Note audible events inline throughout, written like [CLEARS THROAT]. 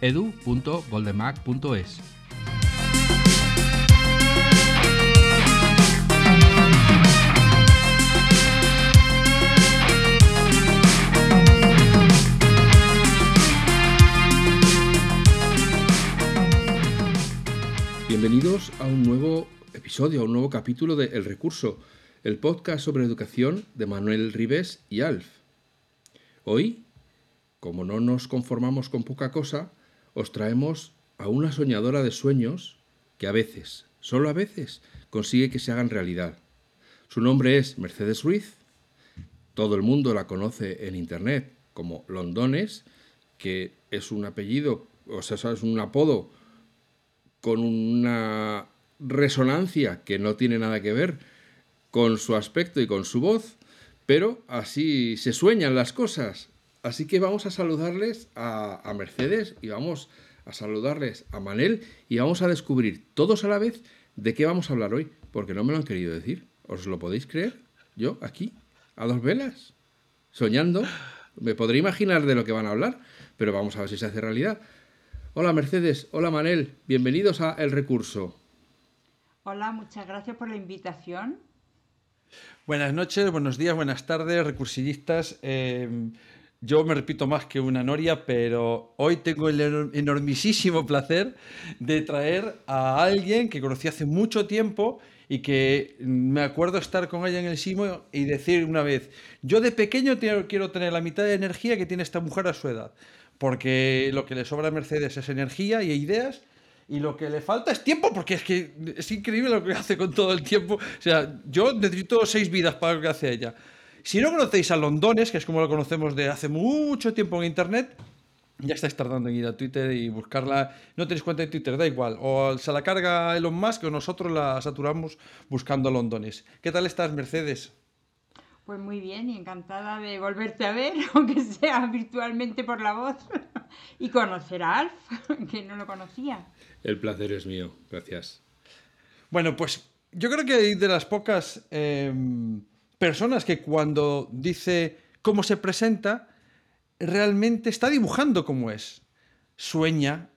edu.goldenmac.es. Bienvenidos a un nuevo episodio, a un nuevo capítulo de El Recurso, el podcast sobre educación de Manuel Ribes y Alf. Hoy, como no nos conformamos con poca cosa, os traemos a una soñadora de sueños que a veces, solo a veces, consigue que se hagan realidad. Su nombre es Mercedes Ruiz. Todo el mundo la conoce en Internet como Londones, que es un apellido, o sea, es un apodo con una resonancia que no tiene nada que ver con su aspecto y con su voz, pero así se sueñan las cosas. Así que vamos a saludarles a, Mercedes y vamos a saludarles a Manel y vamos a descubrir todos a la vez de qué vamos a hablar hoy, porque no me lo han querido decir. ¿Os lo podéis creer? Yo, aquí, a dos velas, soñando. Me podré imaginar de lo que van a hablar, pero vamos a ver si se hace realidad. Hola Mercedes, hola Manel, bienvenidos a El Recurso. Hola, muchas gracias por la invitación. Buenas noches, buenos días, buenas tardes, recursillistas. Em, yo me repito más que una noria, pero hoy tengo el enormisísimo placer de traer a alguien que conocí hace mucho tiempo y que me acuerdo estar con ella en el Simo y decir una vez, yo de pequeño quiero tener la mitad de energía que tiene esta mujer a su edad porque lo que le sobra a Mercedes es energía y ideas, y lo que le falta es tiempo, porque es que es increíble lo que hace con todo el tiempo. O sea, yo necesito seis vidas para lo que hace ella. Si no conocéis a Londones, que es como lo conocemos de hace mucho tiempo en Internet, ya estáis tardando en ir a Twitter y buscarla. No tenéis cuenta de Twitter, da igual. O se la carga Elon Musk o nosotros la saturamos buscando Londones. ¿Qué tal estás, Mercedes? Pues muy bien y encantada de volverte a ver, [LAUGHS] aunque sea virtualmente por la voz, y conocer a Alf, [LAUGHS] que no lo conocía. El placer es mío, gracias. Bueno, pues yo creo que de las pocas em, personas que cuando dice cómo se presenta, realmente está dibujando cómo es. Sueña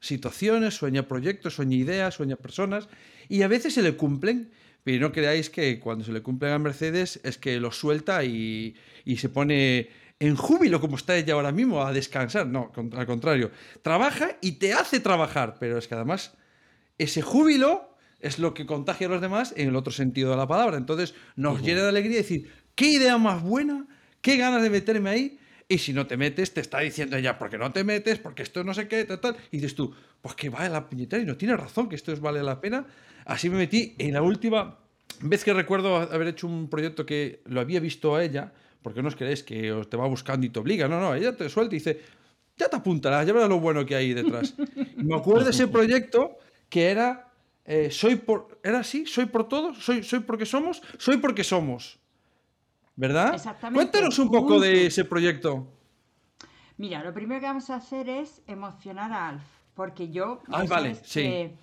situaciones, sueña proyectos, sueña ideas, sueña personas, y a veces se le cumplen pero no creáis que cuando se le cumple a Mercedes es que lo suelta y, se pone en júbilo como está ella ahora mismo a descansar. No, al contrario. Trabaja y te hace trabajar. Pero es que además ese júbilo es lo que contagia a los demás en el otro sentido de la palabra. Entonces nos llena de alegría decir, qué idea más buena, qué ganas de meterme ahí. Y si no te metes, te está diciendo ella, porque no te metes, porque esto no sé qué, tal, tal. Y dices tú, pues que vale la puñetera y no tiene razón que esto es vale la pena. Así me metí en la última vez que recuerdo haber hecho un proyecto que lo había visto a ella, porque no os creéis que te va buscando y te obliga, no, no, ella te suelta y dice, ya te apuntarás, ya verás lo bueno que hay detrás. [LAUGHS] Y me acuerdo de ese proyecto que era, eh, soy por, era así, soy por todos, soy, soy porque somos, soy porque somos. ¿Verdad? Exactamente. Cuéntanos un poco de ese proyecto. Mira, lo primero que vamos a hacer es emocionar a Alf, porque yo... Ah, vale, sí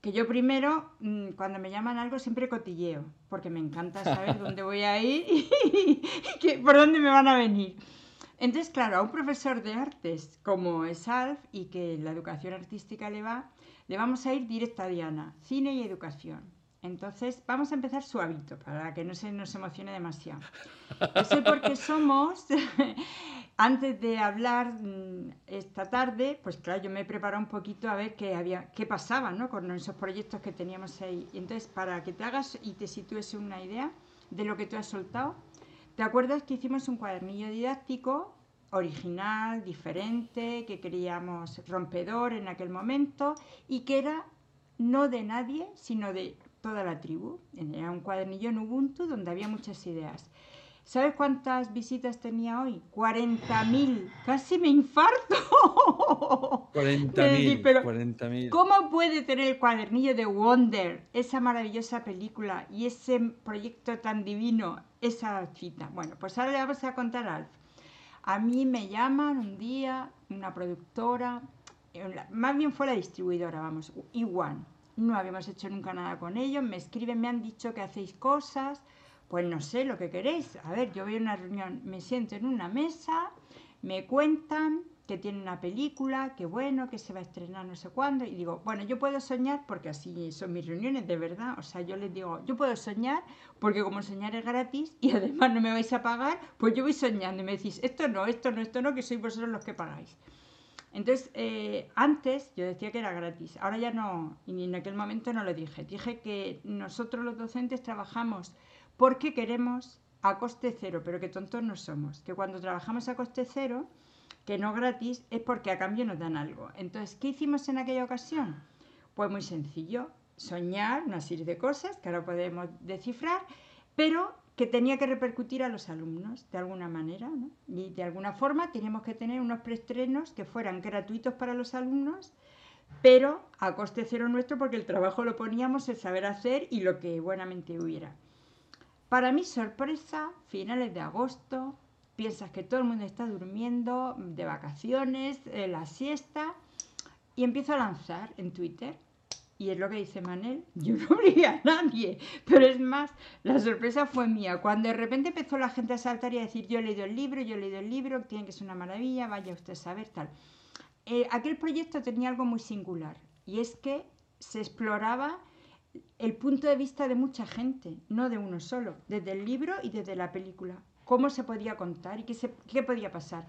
que yo primero, mm, cuando me llaman algo, siempre cotilleo, porque me encanta saber [LAUGHS] dónde voy a ir [LAUGHS] y, por dónde me van a venir. Entonces, claro, a un profesor de artes como es Alf y que la educación artística le va, le vamos a ir directo a Diana, cine y educación. Entonces, vamos a empezar suavito para que no se nos emocione demasiado. Yo sé por qué somos [LAUGHS] antes de hablar mm, esta tarde, pues claro, yo me he preparado un poquito a ver qué, había, qué pasaba ¿no? con esos proyectos que teníamos ahí. Entonces, para que te hagas y te sitúes una idea de lo que tú has soltado, ¿te acuerdas que hicimos un cuadernillo didáctico original, diferente, que queríamos rompedor en aquel momento y que era no de nadie, sino de toda la tribu? Era un cuadernillo en Ubuntu donde había muchas ideas. ¿Sabes cuántas visitas tenía hoy? 40.000. Casi me infarto. [LAUGHS] 40.000. pero 40.000. ¿Cómo puede tener el cuadernillo de Wonder, esa maravillosa película y ese proyecto tan divino, esa cita? Bueno, pues ahora le vamos a contar a Alf. A mí me llaman un día, una productora, eh, más bien fue la distribuidora, vamos, Iwan. No habíamos hecho nunca nada con ellos, me escriben, me han dicho que hacéis cosas, pues no sé lo que queréis. A ver, yo voy a una reunión, me siento en una mesa, me cuentan que tiene una película, que bueno, que se va a estrenar no sé cuándo, y digo, bueno, yo puedo soñar, porque así son mis reuniones de verdad, o sea, yo les digo, yo puedo soñar, porque como soñar es gratis y [LAUGHS] además no me vais a pagar, pues yo voy soñando y me decís, esto no, esto no, esto no, que sois vosotros los que pagáis. Entonces, eh, antes yo decía que era gratis, ahora ya no, y en aquel momento no lo dije, dije que nosotros los docentes trabajamos porque queremos a coste cero, pero que tontos no somos, que cuando trabajamos a coste cero, que no gratis, es porque a cambio nos dan algo. Entonces, ¿qué hicimos en aquella ocasión? Pues muy sencillo, soñar una serie de cosas que ahora podemos descifrar, pero que tenía que repercutir a los alumnos de alguna manera. Y de alguna forma teníamos que tener unos preestrenos que fueran gratuitos para los alumnos, pero a coste cero nuestro porque el trabajo lo poníamos el saber hacer y lo que buenamente hubiera. Para mi sorpresa, finales de agosto, piensas que todo el mundo está durmiendo, de vacaciones, la siesta, y empiezo a lanzar en Twitter. Y es lo que dice Manel, [LAUGHS] yo no abrí a nadie, pero es más, la sorpresa fue mía. Cuando de repente empezó la gente a saltar y a decir, yo he leído el libro, yo he leído el libro, tiene que ser una maravilla, vaya usted a saber tal. Eh, aquel proyecto tenía algo muy singular, y es que se exploraba el punto de vista de mucha gente, no de uno solo, desde el libro y desde la película cómo se podía contar y qué, qué podía pasar.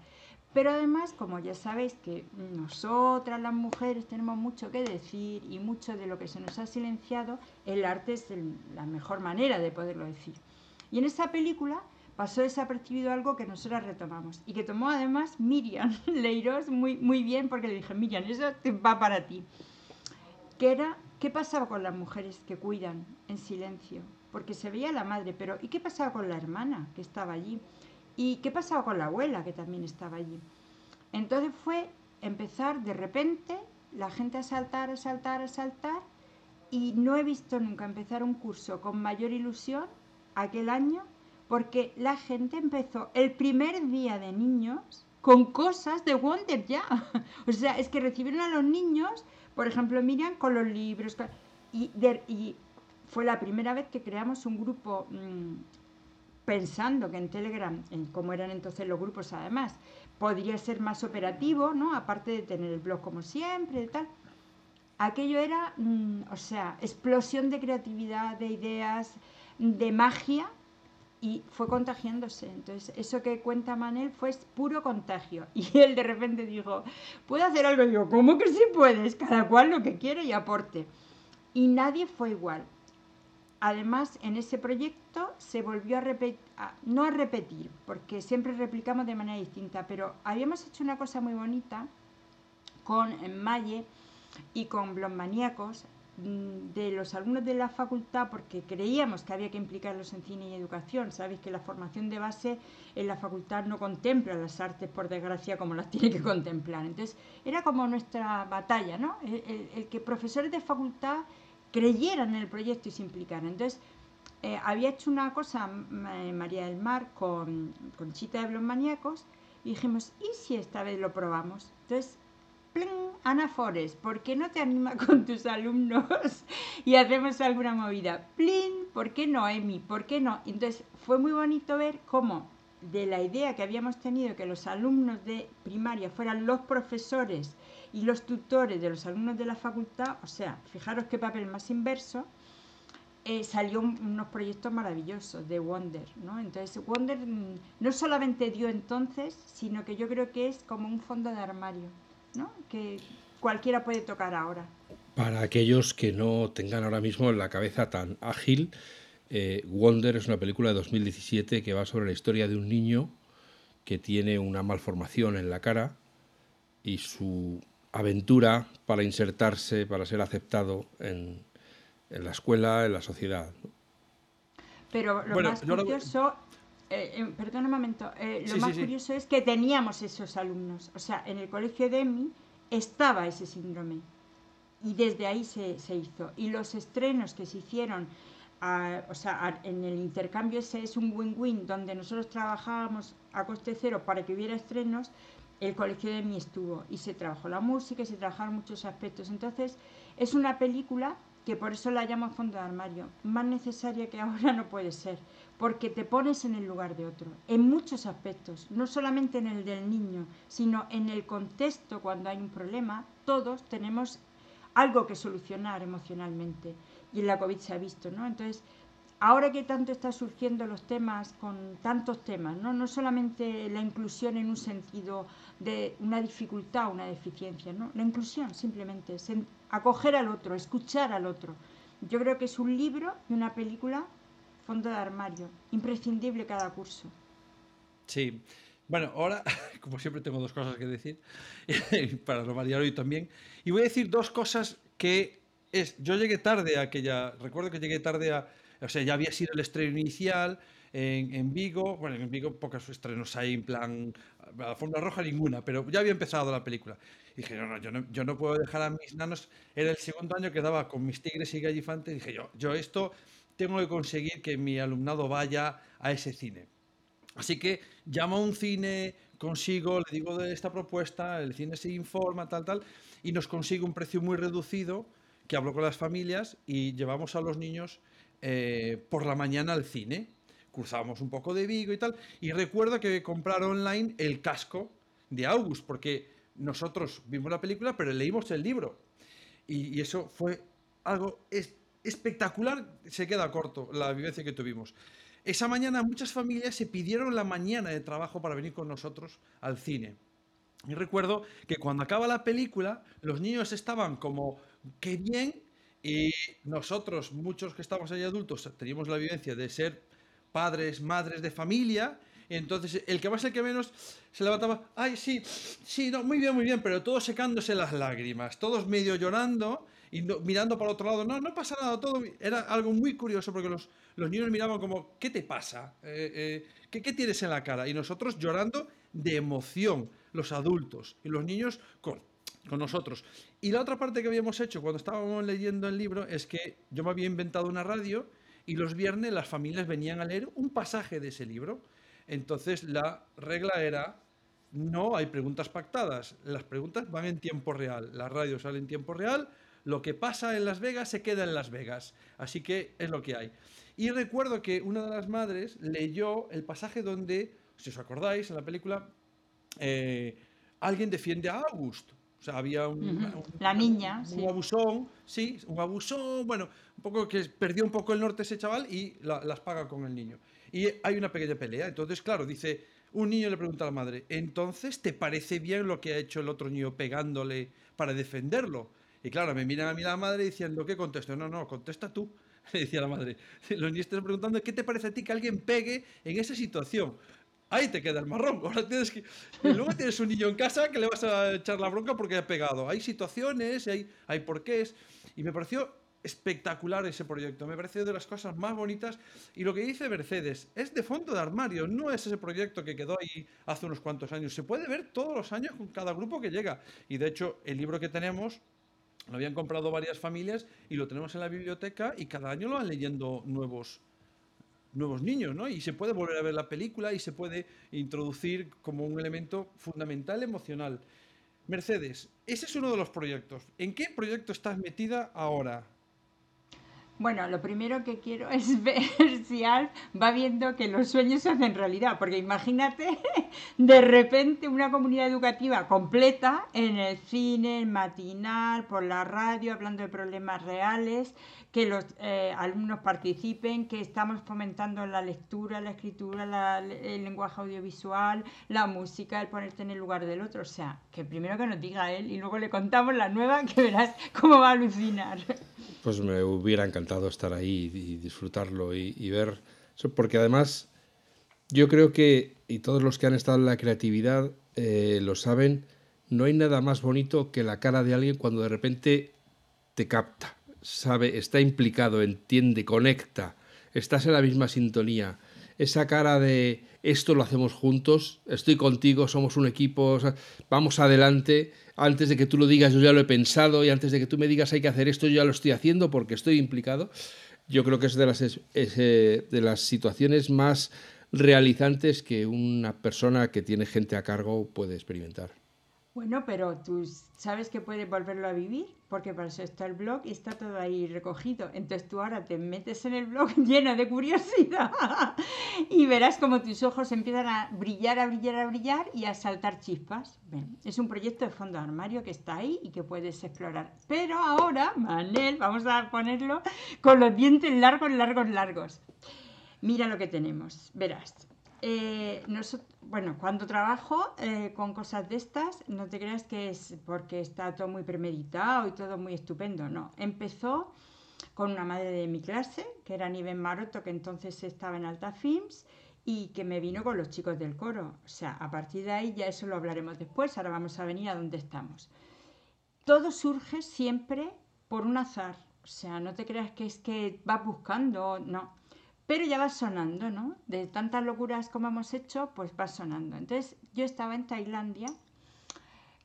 Pero además, como ya sabéis que nosotras las mujeres tenemos mucho que decir y mucho de lo que se nos ha silenciado, el arte es la mejor manera de poderlo decir. Y en esa película pasó desapercibido algo que nosotras retomamos y que tomó además Miriam [LAUGHS] Leiros muy, bien porque le dije, Miriam, eso va para ti. Que era, ¿qué pasaba con las mujeres que cuidan en silencio? Porque se veía la madre, pero ¿y qué pasaba con la hermana que estaba allí? ¿Y qué pasaba con la abuela que también estaba allí? Entonces fue empezar de repente la gente a saltar, a saltar, a saltar, y no he visto nunca empezar un curso con mayor ilusión aquel año, porque la gente empezó el primer día de niños con cosas de Wonder ya. [LAUGHS] o sea, es que recibieron a los niños, por ejemplo, Miriam, con los libros, y, y fue la primera vez que creamos un grupo mm, pensando que en Telegram, en como eran entonces los grupos además, podría ser más operativo, ¿no? Aparte de tener el blog como siempre y tal. Aquello era, mm, o sea, explosión de creatividad, de ideas, de magia y fue contagiándose. Entonces, eso que cuenta Manel fue puro contagio. [LAUGHS] Y él de repente dijo, ¿puedo hacer algo? Y digo, ¿cómo que sí puedes? Cada cual lo que quiere y aporte. Y nadie fue igual. Además, en ese proyecto se volvió a repetir, no a repetir, porque siempre replicamos de manera distinta, pero habíamos hecho una cosa muy bonita con Maye y con Blonmaníacos mm, de los alumnos de la facultad porque creíamos que había que implicarlos en cine y educación. Sabéis que la formación de base en la facultad no contempla las artes, por desgracia, como las tiene que contemplar. Entonces, era como nuestra batalla, ¿no? el que profesores de facultad creyeran en el proyecto y se implicaran. Entonces, eh, había hecho una cosa eh, María del Mar con, con Chita de los Maníacos y dijimos, ¿y si esta vez lo probamos? Entonces, ¡pling! Ana Forest, ¿por qué no te animas con tus alumnos [LAUGHS] y hacemos alguna movida? ¡Plin! ¿Por qué no, Emi? ¿Por qué no? Entonces, fue muy bonito ver cómo de la idea que habíamos tenido que los alumnos de primaria fueran los profesores y los tutores de los alumnos de la facultad, o sea, fijaros qué papel más inverso, eh, salió unos proyectos maravillosos de Wonder, ¿no? Entonces Wonder mm, no solamente dio entonces, sino que yo creo que es como un fondo de armario, ¿no? Que cualquiera puede tocar ahora. Para aquellos que no tengan ahora mismo la cabeza tan ágil, eh, Wonder es una película de 2017 que va sobre la historia de un niño que tiene una malformación en la cara y su aventura para insertarse, para ser aceptado en, la escuela, en la sociedad. Pero lo más curioso, eh, eh, perdón un momento, eh, lo más curioso es que teníamos esos alumnos. O sea, en el colegio de EMI estaba ese síndrome. Y desde ahí se, hizo. Y los estrenos que se hicieron, o sea, en el intercambio ese es un win-win, donde nosotros trabajábamos a coste cero para que hubiera estrenos, el colegio de mí estuvo. Y se trabajó la música y se trabajaron muchos aspectos. Entonces, es una película que por eso la llamo fondo de armario, más necesaria que ahora no puede ser, porque te pones en el lugar de otro, en muchos aspectos, no solamente en el del niño, sino en el contexto cuando hay un problema, todos tenemos algo que solucionar emocionalmente, y en la COVID se ha visto, ¿no? Entonces, ahora que tanto están surgiendo los temas con tantos temas, ¿no? no solamente la inclusión en un sentido de una dificultad, una deficiencia, ¿no? la inclusión simplemente, acoger al otro, escuchar al otro. Yo creo que es un libro y una película fondo de armario, imprescindible cada curso. Sí. Bueno, ahora, [LAUGHS] como siempre, tengo dos cosas que decir, [LAUGHS] para no variar hoy también. Y voy a decir dos cosas que es, yo llegué tarde a aquella, recuerdo que llegué tarde a, o sea, ya había sido el estreno inicial en, en Vigo. Bueno, en Vigo pocos estrenos hay en plan. La Fórmula Roja ninguna, pero ya había empezado la película. Y dije, no, no yo, no, yo no puedo dejar a mis nanos. Era el segundo año que daba con mis tigres y gallifantes. Dije yo, yo esto tengo que conseguir que mi alumnado vaya a ese cine. Así que llamo a un cine, consigo, le digo de esta propuesta, el cine se informa, tal, tal, y nos consigue un precio muy reducido, que hablo con las familias y llevamos a los niños eh, por la mañana al cine. Cruzamos un poco de Vigo y tal. Y recuerdo que comprar online el casco de August, porque nosotros vimos la película, pero leímos el libro. Y, eso fue algo espectacular. Se queda corto la vivencia que tuvimos. Esa mañana muchas familias se pidieron la mañana de trabajo para venir con nosotros al cine. Y recuerdo que cuando acaba la película, los niños estaban como, qué bien, y nosotros, muchos que estamos ahí adultos, teníamos la vivencia de ser padres, madres de familia. entonces, el que más, el que menos, se levantaba. Ay, sí, sí, no, muy bien, muy bien, pero todos secándose las lágrimas, todos medio llorando y mirando para otro lado. No, no pasa nada, todo. Era algo muy curioso porque los, los niños miraban como, ¿qué te pasa? Eh, eh, ¿qué, ¿Qué tienes en la cara? Y nosotros llorando de emoción, los adultos, y los niños con con nosotros. Y la otra parte que habíamos hecho cuando estábamos leyendo el libro es que yo me había inventado una radio y los viernes las familias venían a leer un pasaje de ese libro. Entonces la regla era, no hay preguntas pactadas, las preguntas van en tiempo real, la radio sale en tiempo real, lo que pasa en Las Vegas se queda en Las Vegas, así que es lo que hay. Y recuerdo que una de las madres leyó el pasaje donde, si os acordáis, en la película, eh, alguien defiende a August, o sea, había un, la niña, un, abusón, sí, un abusón, bueno, un poco que perdió un poco el norte ese chaval y las paga con el niño. Y hay una pequeña pelea. Entonces, claro, dice, un niño le pregunta a la madre, entonces, ¿te parece bien lo que ha hecho el otro niño pegándole para defenderlo? Y claro, me mira a mí la madre diciendo, ¿qué contesto? No, no, contesta tú. [LAUGHS] Le decía la madre. [LAUGHS] Los niños están preguntando, ¿qué te parece a ti que alguien pegue en esa situación? Ahí te queda el marrón. [LAUGHS] Ahora tienes. Y luego tienes un niño en casa que le vas a echar la bronca porque ha pegado. Hay situaciones, hay, hay porqués. Y me pareció espectacular ese proyecto. Me pareció de las cosas más bonitas. Y lo que dice Mercedes es de fondo de armario. No es ese proyecto que quedó ahí hace unos cuantos años. Se puede ver todos los años con cada grupo que llega. Y de hecho, el libro que tenemos. Lo habían comprado varias familias y lo tenemos en la biblioteca y cada año lo van leyendo nuevos, nuevos niños, ¿no? Y se puede volver a ver la película y se puede introducir como un elemento fundamental emocional. Mercedes, ese es uno de los proyectos. ¿En qué proyecto estás metida ahora? Bueno, lo primero que quiero [LAUGHS] es ver si Alf va viendo que los sueños se hacen realidad, porque imagínate [LAUGHS] de repente una comunidad educativa completa en el cine, en matinal, por la radio, hablando de problemas reales, que los eh, alumnos participen, que estamos fomentando la lectura, la escritura, el lenguaje audiovisual, la música, el ponerte en el lugar del otro. O sea, que primero que nos diga él y luego le contamos la nueva que verás cómo va a alucinar. [LAUGHS] Pues me hubiera encantado estar ahí y disfrutarlo y, ver. Eso, porque además yo creo que, y todos los que han estado en la creatividad eh, lo saben, no hay nada más bonito que la cara de alguien cuando de repente te capta, sabe, está implicado, entiende, conecta, estás en la misma sintonía, esa cara de esto lo hacemos juntos, estoy contigo, somos un equipo, vamos adelante, antes de que tú lo digas yo ya lo he pensado y antes de que tú me digas hay que hacer esto yo ya lo estoy haciendo porque estoy implicado. Yo creo que es de las, eh, de las situaciones más realizantes que una persona que tiene gente a cargo puede experimentar. Bueno, pero tú sabes que puedes volverlo a vivir, porque para eso está el blog y está todo ahí recogido. Entonces tú ahora te metes en el blog [LAUGHS] lleno de curiosidad [LAUGHS] y verás como tus ojos empiezan a brillar, a brillar, a brillar y a saltar chispas. es un proyecto de fondo armario que está ahí y que puedes explorar. Pero ahora, Manel, vamos a ponerlo con los dientes largos, largos, largos. Mira lo que tenemos, verás. Eh, bueno, cuando trabajo eh, con cosas de estas, no te creas que es porque está todo muy premeditado y todo muy estupendo, no. Empezó con una madre de mi clase, que era Niven Maroto, que entonces estaba en Alta Films, y que me vino con los chicos del coro. O sea, a partir de ahí ya eso lo hablaremos después, ahora vamos a venir a donde estamos. Todo surge siempre por un azar, o sea, no te creas que es que vas buscando, no pero ya va sonando, ¿no? De tantas locuras como hemos hecho, pues va sonando. Entonces yo estaba en Tailandia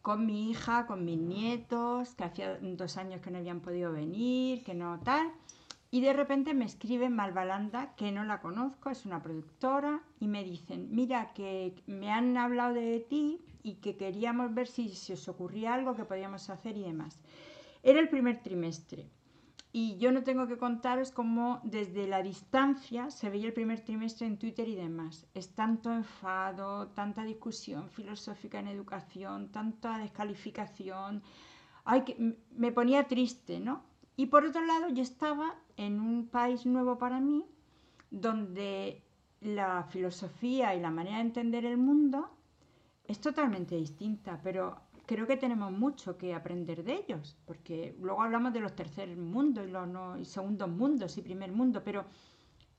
con mi hija, con mis nietos, que hacía dos años que no habían podido venir, que no tal. Y de repente me escribe Malvalanda, que no la conozco, es una productora, y me dicen, mira, que me han hablado de ti y que queríamos ver si se os ocurría algo que podíamos hacer y demás. Era el primer trimestre. Y yo no tengo que contaros cómo desde la distancia se veía el primer trimestre en Twitter y demás. Es tanto enfado, tanta discusión filosófica en educación, tanta descalificación. Ay, que me ponía triste, ¿no? Y por otro lado, yo estaba en un país nuevo para mí, donde la filosofía y la manera de entender el mundo es totalmente distinta, pero creo que tenemos mucho que aprender de ellos, porque luego hablamos de los tercer mundos y los segundos mundos y primer mundo, pero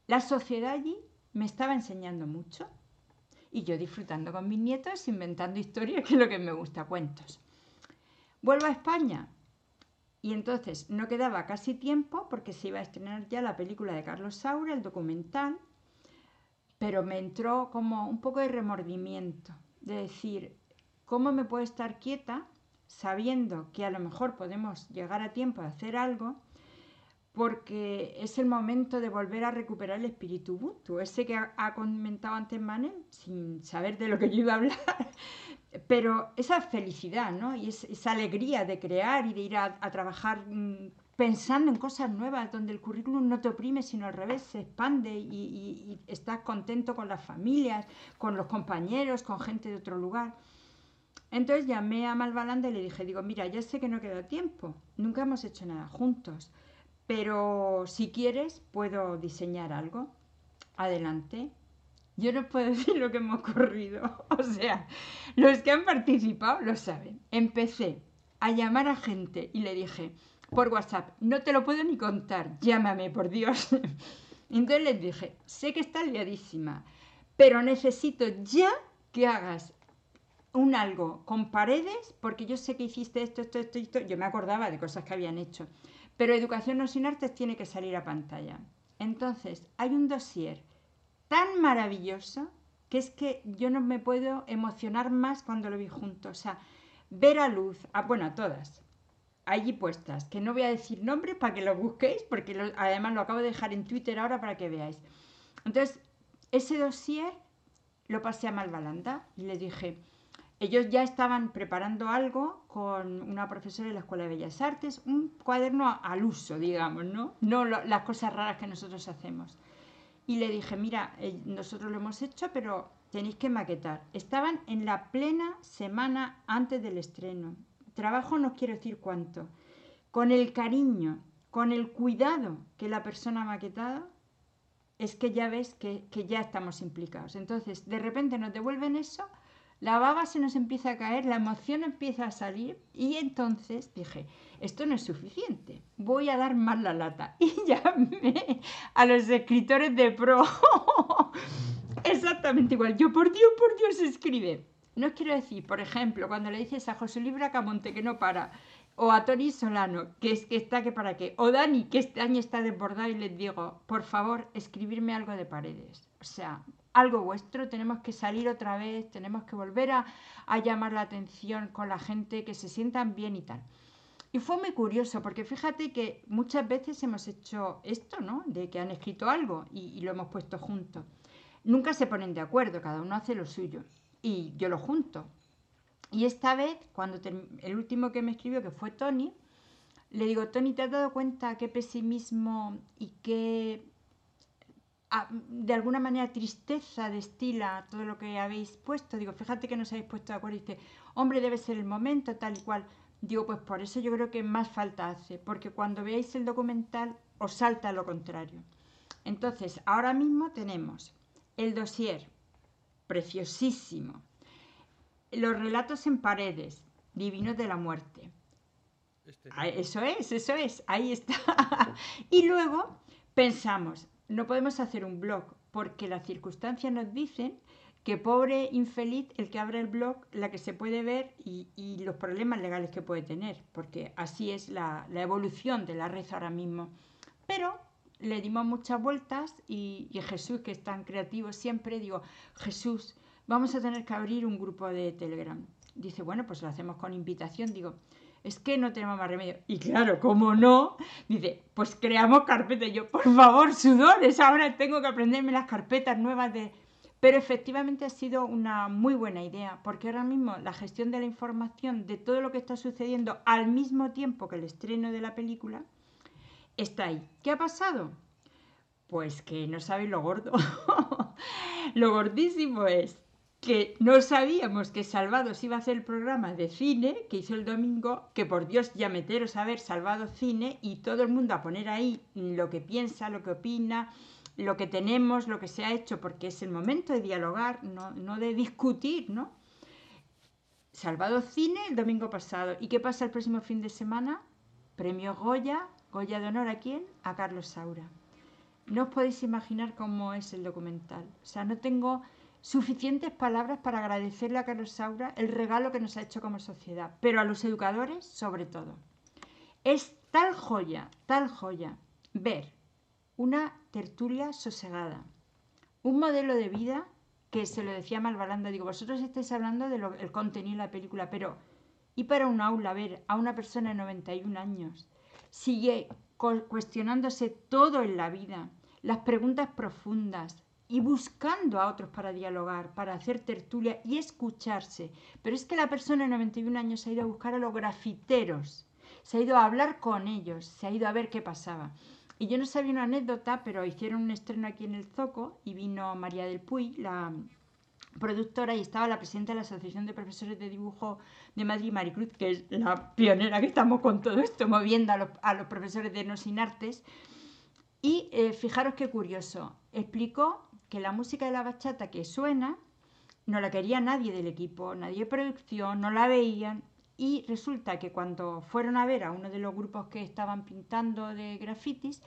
la sociedad allí me estaba enseñando mucho y yo disfrutando con mis nietos, inventando historias, [LAUGHS] que es lo que me gusta, cuentos. Vuelvo a España y entonces no quedaba casi tiempo porque se iba a estrenar ya la película de Carlos Saura, el documental, pero me entró como un poco de remordimiento, de decir, ¿Cómo me puedo estar quieta sabiendo que a lo mejor podemos llegar a tiempo de hacer algo? Porque es el momento de volver a recuperar el espíritu Ubuntu, ese que ha, comentado antes Manel, sin saber de lo que yo iba a hablar, [LAUGHS] pero esa felicidad, ¿no? Y esa alegría de crear y de ir a, trabajar mm, pensando en cosas nuevas, donde el currículum no te oprime, sino al revés, se expande y, y estás contento con las familias, con los compañeros, con gente de otro lugar. Entonces llamé a Malvalanda y le dije, digo, mira, ya sé que no queda tiempo, nunca hemos hecho nada juntos, pero si quieres puedo diseñar algo. Adelante. Yo no puedo [LAUGHS] decir lo que me ha ocurrido. [LAUGHS] O sea, los que han participado lo saben. Empecé a llamar a gente y le dije por WhatsApp, no te lo puedo ni contar, llámame, por Dios. [LAUGHS] Entonces les dije, sé que estás liadísima, pero necesito ya que hagas un algo con paredes, porque yo sé que hiciste esto, esto, esto, esto, yo me acordaba de cosas que habían hecho, pero Educación no sin artes tiene que salir a pantalla. Entonces, hay un dossier tan maravilloso que es que yo no me puedo emocionar más cuando lo vi junto. O sea, ver a luz, a, bueno, a todas, allí puestas, que no voy a decir nombres para que lo busquéis, porque además lo acabo de dejar en Twitter ahora para que veáis. Entonces, ese dossier lo pasé a Malvalanda y le dije, ellos ya estaban preparando algo con una profesora de la Escuela de Bellas Artes, un cuaderno al uso, digamos, ¿no? No las cosas raras que nosotros hacemos. Y le dije, mira, eh, nosotros lo hemos hecho, pero tenéis que maquetar. Estaban en la plena semana antes del estreno. Trabajo no quiero decir cuánto. Con el cariño, con el cuidado que la persona ha maquetado, es que ya ves que, que ya estamos implicados. Entonces, de repente nos devuelven eso la baba se nos empieza a caer, la emoción empieza a salir y entonces dije, esto no es suficiente, voy a dar más la lata. [LAUGHS] Y llamé a los escritores de pro. [LAUGHS] Exactamente igual. Yo, por Dios, por Dios, escribe. No quiero decir, por ejemplo, cuando le dices a José Libra Camonte que no para, o a Tony Solano, que es que está que para qué, o Dani, que este año está desbordado y les digo, por favor, escribirme algo de paredes. O sea, algo vuestro, tenemos que salir otra vez, tenemos que volver a, llamar la atención con la gente, que se sientan bien y tal. Y fue muy curioso, porque fíjate que muchas veces hemos hecho esto, ¿no? De que han escrito algo y, y, lo hemos puesto juntos. Nunca se ponen de acuerdo, cada uno hace lo suyo. Y yo lo junto. Y esta vez, cuando el último que me escribió, que fue Tony, le digo, Tony, ¿te has dado cuenta qué pesimismo y qué de alguna manera tristeza destila todo lo que habéis puesto. Digo, fíjate que nos habéis puesto de acuerdo. Y dice, hombre, debe ser el momento, tal y cual. Digo, pues por eso yo creo que más falta hace, porque cuando veáis el documental os salta lo contrario. Entonces, ahora mismo tenemos el dossier, preciosísimo, los relatos en paredes, divinos de la muerte. Este ah, eso es, eso es, ahí está. [LAUGHS] y luego pensamos, no podemos hacer un blog porque las circunstancias nos dicen que pobre infeliz el que abre el blog, la que se puede ver y, los problemas legales que puede tener, porque así es la, evolución de la red ahora mismo. Pero le dimos muchas vueltas y, y, Jesús, que es tan creativo siempre, digo, Jesús, vamos a tener que abrir un grupo de Telegram. Dice, bueno, pues lo hacemos con invitación. Digo, es que no tenemos más remedio. Y claro, como no, dice, pues creamos carpetas. yo, por favor, sudores, ahora tengo que aprenderme las carpetas nuevas de... Pero efectivamente ha sido una muy buena idea, porque ahora mismo la gestión de la información de todo lo que está sucediendo al mismo tiempo que el estreno de la película está ahí. ¿Qué ha pasado? Pues que no sabéis lo gordo. [LAUGHS] lo gordísimo es que no sabíamos que Salvados iba a hacer el programa de cine que hizo el domingo, que por Dios ya meteros a ver Salvado Cine y todo el mundo a poner ahí lo que piensa, lo que opina, lo que tenemos, lo que se ha hecho, porque es el momento de dialogar, no, de discutir, ¿no? Salvado Cine el domingo pasado. ¿Y qué pasa el próximo fin de semana? Premio Goya, Goya de honor a quién? A Carlos Saura. No os podéis imaginar cómo es el documental. O sea, no tengo suficientes palabras para agradecerle a Carlos Saura el regalo que nos ha hecho como sociedad, pero a los educadores sobre todo. Es tal joya, tal joya, ver una tertulia sosegada, un modelo de vida que se lo decía Malvalanda, digo, vosotros estáis hablando del contenido de la película, pero y para un aula ver a una persona de 91 años sigue cuestionándose todo en la vida, las preguntas profundas, y buscando a otros para dialogar, para hacer tertulia y escucharse. Pero es que la persona de 91 años se ha ido a buscar a los grafiteros, se ha ido a hablar con ellos, se ha ido a ver qué pasaba. Y yo no sabía una anécdota, pero hicieron un estreno aquí en el Zoco y vino María del Puy, la productora, y estaba la presidenta de la Asociación de Profesores de Dibujo de Madrid, Maricruz, que es la pionera que estamos con todo esto, moviendo a los, a los profesores de No Sin Artes. Y eh, fijaros qué curioso, explicó que la música de la bachata que suena no la quería nadie del equipo, nadie de producción, no la veían. Y resulta que cuando fueron a ver a uno de los grupos que estaban pintando de grafitis,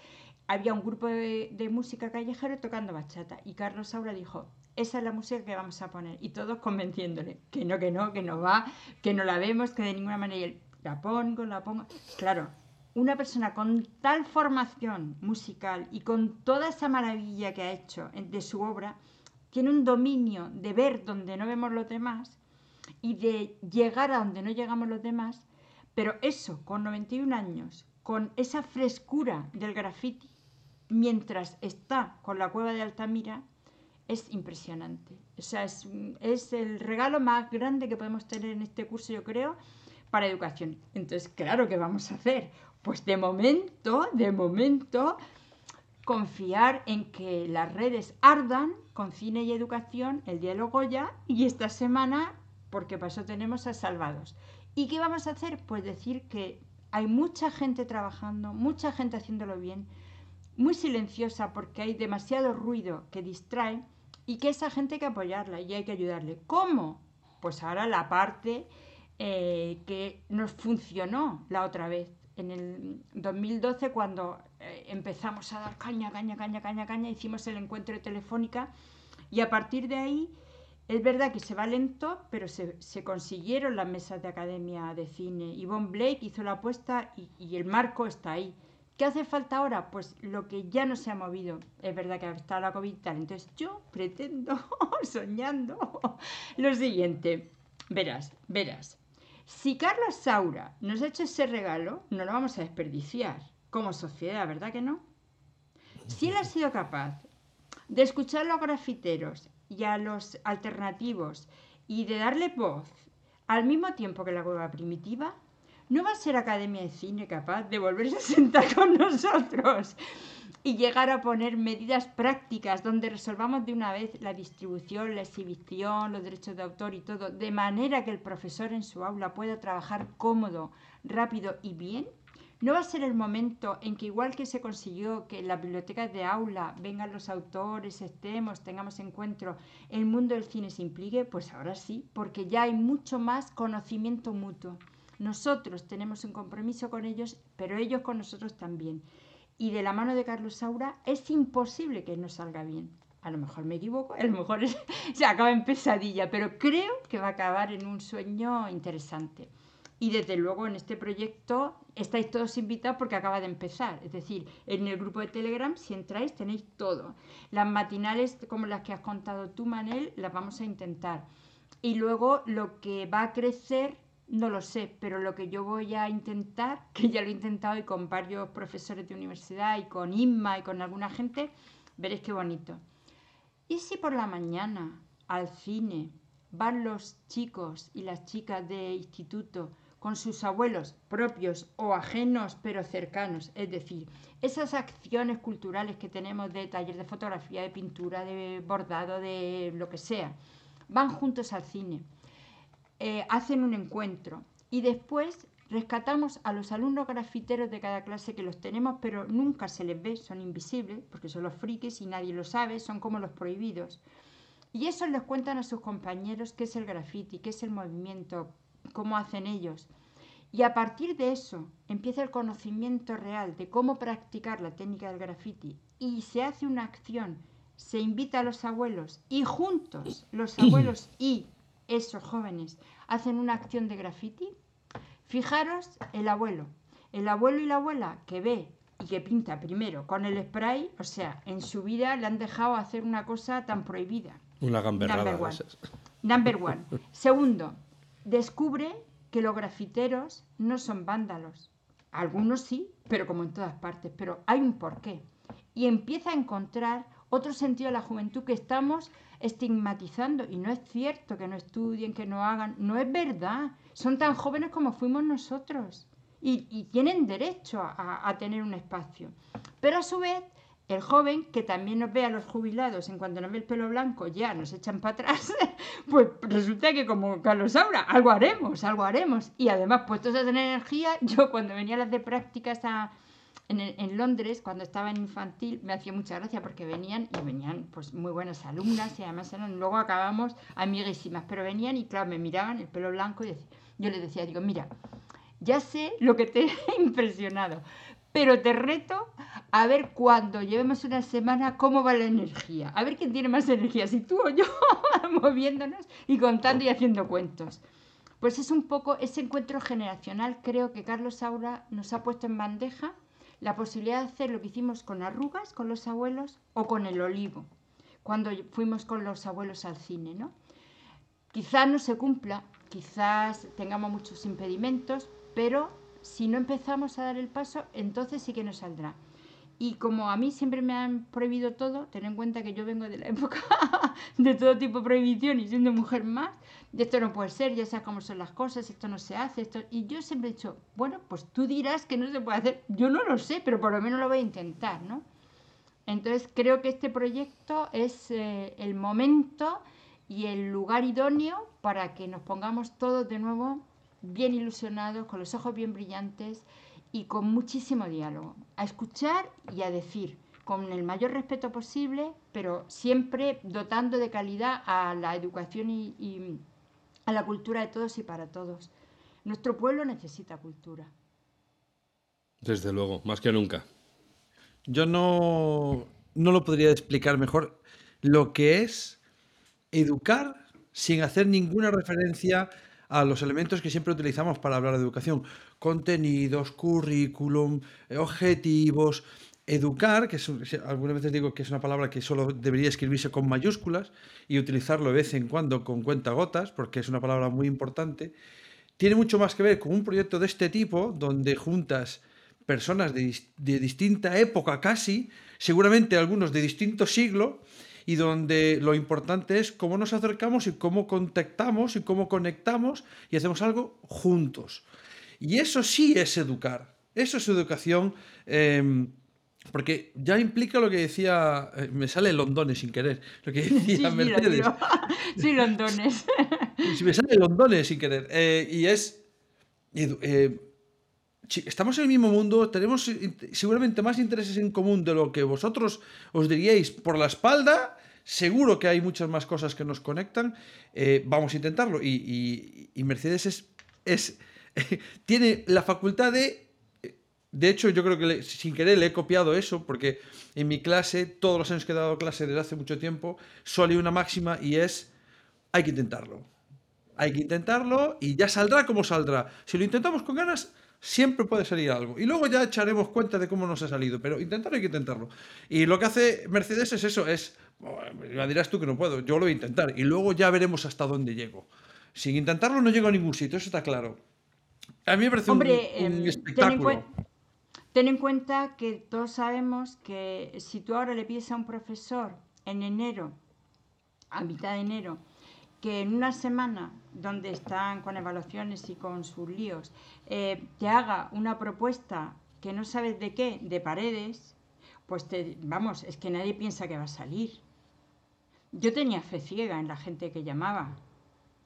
había un grupo de, música callejera tocando bachata. Y Carlos Saura dijo, esa es la música que vamos a poner. Y todos convenciéndole, que no, que no, que no va, que no la vemos, que de ninguna manera. La pongo, la pongo. Claro, una persona con tal formación musical y con toda esa maravilla que ha hecho de su obra, tiene un dominio de ver donde no vemos los demás y de llegar a donde no llegamos los demás, pero eso, con 91 años, con esa frescura del graffiti, mientras está con la cueva de Altamira, es impresionante. O sea, es, es el regalo más grande que podemos tener en este curso, yo creo, para educación. Entonces, claro que vamos a hacer pues de momento, de momento, confiar en que las redes ardan con cine y educación el día de Goya y esta semana, porque eso tenemos a Salvados. ¿Y qué vamos a hacer? Pues decir que hay mucha gente trabajando, mucha gente haciéndolo bien, muy silenciosa porque hay demasiado ruido que distrae y que esa gente hay que apoyarla y hay que ayudarle. ¿Cómo? Pues ahora la parte eh, que nos funcionó la otra vez, en el 2012 cuando eh, empezamos a dar caña, caña, caña, caña, caña, hicimos el encuentro de telefónica y a partir de ahí es verdad que se va lento, pero se, consiguieron las mesas de academia de cine. Yvonne Blake hizo la apuesta y, y, el marco está ahí. ¿Qué hace falta ahora? Pues lo que ya no se ha movido. Es verdad que está la COVID tal. Entonces yo pretendo, [LAUGHS] soñando, lo siguiente. Verás, verás. Si Carlos Saura nos ha hecho ese regalo, no lo vamos a desperdiciar como sociedad, ¿verdad que no? Si él ha sido capaz de escuchar a los grafiteros y a los alternativos y de darle voz al mismo tiempo que la hueva primitiva, ¿no va a ser Academia de Cine capaz de volverse a sentar [LAUGHS] con nosotros y llegar a poner medidas prácticas donde resolvamos de una vez la distribución, la exhibición, los derechos de autor y todo, de manera que el profesor en su aula pueda trabajar cómodo, rápido y bien? ¿No va a ser el momento en que igual que se consiguió que en las bibliotecas de aula vengan los autores, estemos, tengamos encuentro, el mundo del cine se implique? Pues ahora sí, porque ya hay mucho más conocimiento mutuo. Nosotros tenemos un compromiso con ellos, pero ellos con nosotros también. Y de la mano de Carlos Saura es imposible que no salga bien. A lo mejor me equivoco, a lo mejor [LAUGHS] se acaba en pesadilla, pero creo que va a acabar en un sueño interesante. Y desde luego en este proyecto estáis todos invitados porque acaba de empezar. Es decir, en el grupo de Telegram, si entráis, tenéis todo. Las matinales, como las que has contado tú, Manel, las vamos a intentar. Y luego lo que va a crecer, no lo sé, pero lo que yo voy a intentar, [LAUGHS] que ya lo he intentado y con varios profesores de universidad y con Inma y con alguna gente, veréis qué bonito. ¿Y si por la mañana al cine van los chicos y las chicas de instituto con sus abuelos propios o ajenos pero cercanos, es decir, esas acciones culturales que tenemos de taller de fotografía, de pintura, de bordado, de lo que sea, van juntos al cine, eh, hacen un encuentro y después rescatamos a los alumnos grafiteros de cada clase que los tenemos pero nunca se les ve, son invisibles porque son los frikis y nadie lo sabe, son como los prohibidos. Y eso les cuentan a sus compañeros qué es el graffiti, qué es el movimiento, cómo hacen ellos. Y a partir de eso empieza el conocimiento real de cómo practicar la técnica del graffiti y se hace una acción, se invita a los abuelos y juntos los [CLEARS THROAT] abuelos y esos jóvenes hacen una acción de graffiti. Fijaros el abuelo, el abuelo y la abuela que ve y que pinta primero con el spray, o sea, en su vida le han dejado hacer una cosa tan prohibida. Una gamberrada. Number one. Number one. [LAUGHS] Segundo, descubre que los grafiteros no son vándalos. Algunos sí, pero como en todas partes, pero hay un porqué. Y empieza a encontrar otro sentido de la juventud que estamos estigmatizando. Y no es cierto que no estudien, que no hagan, no es verdad. Son tan jóvenes como fuimos nosotros. Y, tienen derecho a, a tener un espacio. Pero a su vez el joven, que también nos ve a los jubilados, en cuanto nos ve el pelo blanco, ya nos echan para atrás, [LAUGHS] pues resulta que como Carlos Saura, algo haremos, algo haremos. Y además, puestos a tener energía, yo cuando venía a las de prácticas en, Londres, cuando estaba en infantil, me hacía mucha gracia porque venían, y venían pues muy buenas alumnas, y además eran, luego acabamos amiguísimas, pero venían y claro, me miraban el pelo blanco y yo les decía, digo, mira, ya sé lo que te [LAUGHS] he impresionado, pero te reto a ver cuando llevemos una semana cómo va la energía. A ver quién tiene más energía, si tú o yo, [LAUGHS] moviéndonos y contando y haciendo cuentos. Pues es un poco ese encuentro generacional, creo que Carlos Saura nos ha puesto en bandeja la posibilidad de hacer lo que hicimos con arrugas, con los abuelos, o con el olivo, cuando fuimos con los abuelos al cine, ¿no? Quizás no se cumpla, quizás tengamos muchos impedimentos, pero si no empezamos a dar el paso, entonces sí que nos saldrá. Y como a mí siempre me han prohibido todo, ten en cuenta que yo vengo de la época [LAUGHS] de todo tipo de prohibición y siendo mujer más, de esto no puede ser, ya sabes cómo son las cosas, esto no se hace, esto... Y yo siempre he dicho, bueno, pues tú dirás que no se puede hacer, yo no lo sé, pero por lo menos lo voy a intentar, ¿no? Entonces creo que este proyecto es eh, el momento y el lugar idóneo para que nos pongamos todos de nuevo bien ilusionados, con los ojos bien brillantes y con muchísimo diálogo. A escuchar y a decir, con el mayor respeto posible, pero siempre dotando de calidad a la educación y, a la cultura de todos y para todos. Nuestro pueblo necesita cultura. Desde luego, más que nunca. Yo no, no lo podría explicar mejor lo que es educar sin hacer ninguna referencia a los elementos que siempre utilizamos para hablar de educación, contenidos, currículum, eh, objetivos, educar, que algunas veces digo que es una palabra que solo debería escribirse con mayúsculas y utilizarlo de vez en cuando con cuentagotas, porque es una palabra muy importante, tiene mucho más que ver con un proyecto de este tipo, donde juntas personas de, de distinta época casi, seguramente algunos de distinto siglo, y donde lo importante es cómo nos acercamos y cómo contactamos y cómo conectamos y hacemos algo juntos. Y eso sí es educar, eso es educación. Em, porque ya implica lo que decía, eh, me sale Londones sin querer, lo que [LAUGHS] decía Mercedes. [LAUGHS] Sí, Londones. [LAUGHS] me sale Londones sin querer. Eh, y es, eh, estamos en el mismo mundo, tenemos seguramente más intereses en común de lo que vosotros os diríais por la espalda. Seguro que hay muchas más cosas que nos conectan. Vamos a intentarlo. Y, Mercedes es, es [LAUGHS] tiene la facultad de... De hecho, yo creo que sin querer le he copiado eso, porque en mi clase, todos los años que he dado clase desde hace mucho tiempo, solo una máxima y es, hay que intentarlo. Hay que intentarlo y ya saldrá como saldrá. Si lo intentamos con ganas, siempre puede salir algo. Y luego ya echaremos cuenta de cómo nos ha salido, pero intentarlo hay que intentarlo. Y lo que hace Mercedes es eso, es, me dirás tú que no puedo, yo lo voy a intentar y luego ya veremos hasta dónde llego. Sin intentarlo no llego a ningún sitio, eso está claro. A mí me parece un, em, espectáculo. ten en cuenta que todos sabemos que si tú ahora le pides a un profesor en enero, a mitad de enero, que en una semana donde están con evaluaciones y con sus líos, eh, te haga una propuesta que no sabes de qué, de paredes, pues te, vamos, es que nadie piensa que va a salir. Yo tenía fe ciega en la gente que llamaba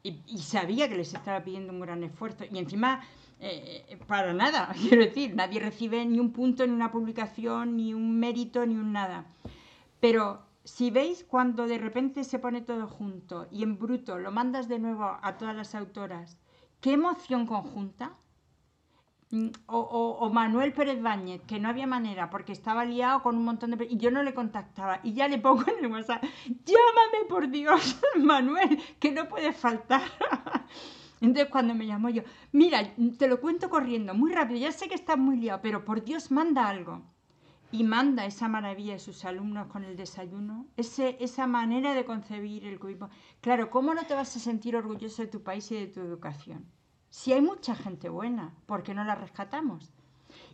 y, sabía que les estaba pidiendo un gran esfuerzo y encima eh, para nada, [LAUGHS] quiero decir, nadie recibe ni un punto en una publicación, ni un mérito, ni un nada. Pero si veis cuando de repente se pone todo junto y en bruto lo mandas de nuevo a todas las autoras, qué emoción conjunta. Mm, o, Manuel Pérez Báñez, que no había manera porque estaba liado con un montón de... Y yo no le contactaba. Y ya le pongo en el WhatsApp, llámame por Dios, [LAUGHS] Manuel, que no puede faltar. [LAUGHS] Entonces cuando me llamó yo, mira, te lo cuento corriendo, muy rápido, ya sé que estás muy liado, pero por Dios manda algo y manda esa maravilla de sus alumnos con el desayuno, ese, esa manera de concebir el cubismo. Claro, ¿cómo no te vas a sentir orgulloso de tu país y de tu educación? Si hay mucha gente buena, ¿por qué no la rescatamos?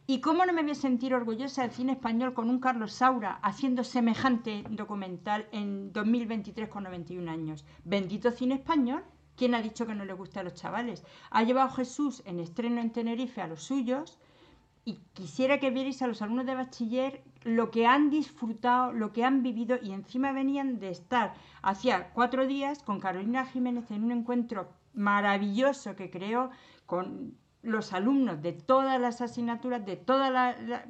¿Y cómo no me voy a sentir orgullosa del cine español con un Carlos Saura haciendo semejante documental en 2023 con 91 años? Bendito cine español. ¿Quién ha dicho que no le gusta a los chavales? Ha llevado Jesús en estreno en Tenerife a los suyos y quisiera que vierais a los alumnos de bachiller lo que han disfrutado, lo que han vivido y encima venían de estar hacía cuatro días con Carolina Jiménez en un encuentro maravilloso que creó con los alumnos de todas las asignaturas, de todos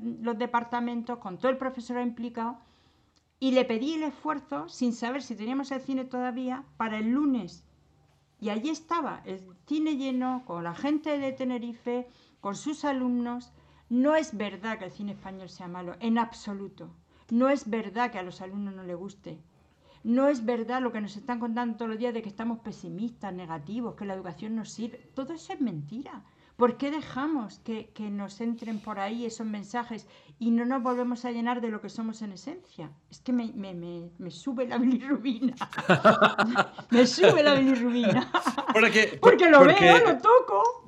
los departamentos, con todo el profesorado implicado, y le pedí el esfuerzo, sin saber si teníamos el cine todavía, para el lunes. Y allí estaba, el cine lleno, con la gente de Tenerife, con sus alumnos, no es verdad que el cine español sea malo, en absoluto. No es verdad que a los alumnos no les guste. No es verdad lo que nos están contando todos los días de que estamos pesimistas, negativos, que la educación no sirve. Todo eso es mentira. ¿Por qué dejamos que, nos entren por ahí esos mensajes y no nos volvemos a llenar de lo que somos en esencia? Es que me, sube la bilirrubina. [LAUGHS] me sube la bilirrubina. Porque, [LAUGHS] porque lo veo, lo toco.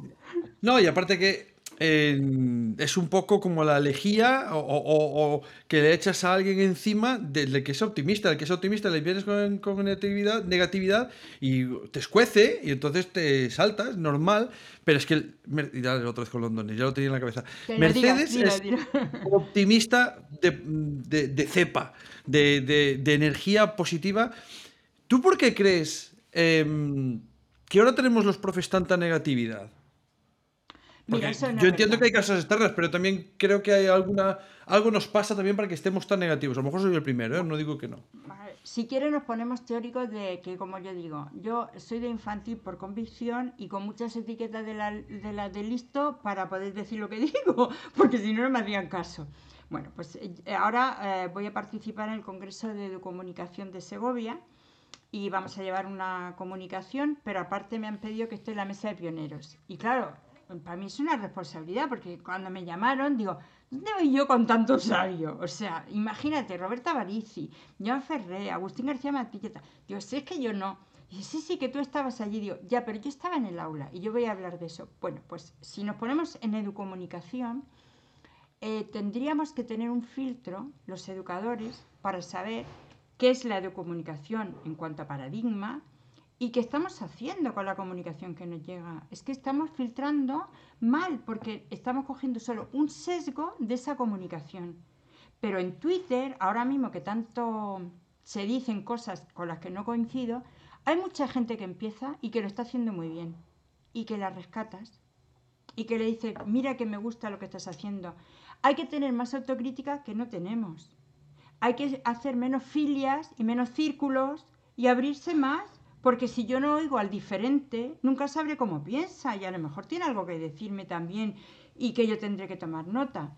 No, y aparte que es un poco como la lejía o, que le echas a alguien encima del que es optimista. El que es optimista le vienes con, negatividad, negatividad y te escuece y entonces te saltas, normal. Pero es que. El, ya otra vez con London, ya lo tenía en la cabeza. Mercedes es optimista de, cepa, de, energía positiva. ¿Tú por qué crees em, que ahora tenemos los profes tanta negatividad? Yo entiendo que hay casos externas, pero también creo que hay alguna algo nos pasa también para que estemos tan negativos. A lo mejor soy el primero, ¿eh? no digo que no. Si quieres nos ponemos teóricos de que, como yo digo, yo soy de infantil por convicción y con muchas etiquetas de la de, la de listo para poder decir lo que [LAUGHS] digo, porque si no no me hacían caso. Bueno, pues eh, ahora eh, voy a participar en el Congreso de Comunicación de Segovia y vamos a llevar una comunicación, pero aparte me han pedido que esté en la mesa de pioneros. Y claro, para mí es una responsabilidad, porque cuando me llamaron, digo, ¿dónde voy yo con tanto sabio? O sea, imagínate, Roberta Barici, Joan Ferré, Agustín García Matilleta. Digo, si es que yo no. Y sí, sí, que tú estabas allí. Digo, ya, pero yo estaba en el aula y yo voy a hablar de eso. Bueno, pues si nos ponemos en educomunicación, eh, tendríamos que tener un filtro, los educadores, para saber qué es la educomunicación en cuanto a paradigma, ¿Y qué estamos haciendo con la comunicación que nos llega? Es que estamos filtrando mal porque estamos cogiendo solo un sesgo de esa comunicación. Pero en Twitter, ahora mismo que tanto se dicen cosas con las que no coincido, hay mucha gente que empieza y que lo está haciendo muy bien y que la rescatas y que le dice, mira que me gusta lo que estás haciendo. Hay que tener más autocrítica que no tenemos. Hay que hacer menos filias y menos círculos y abrirse más porque si yo no oigo al diferente, nunca sabré cómo piensa y a lo mejor tiene algo que decirme también y que yo tendré que tomar nota.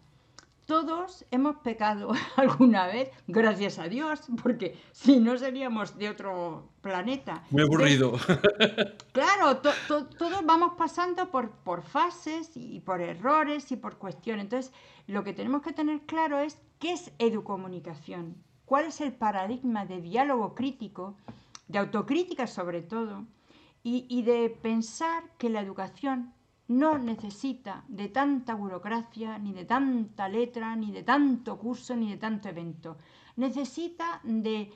Todos hemos pecado [LAUGHS] alguna vez, gracias a Dios, porque si no seríamos de otro planeta. Muy aburrido. [LAUGHS] claro, todos vamos pasando por, por fases y por errores y por cuestiones. Entonces, lo que tenemos que tener claro es qué es educomunicación, cuál es el paradigma de diálogo crítico de autocrítica sobre todo, y, de pensar que la educación no necesita de tanta burocracia, ni de tanta letra, ni de tanto curso, ni de tanto evento. Necesita de,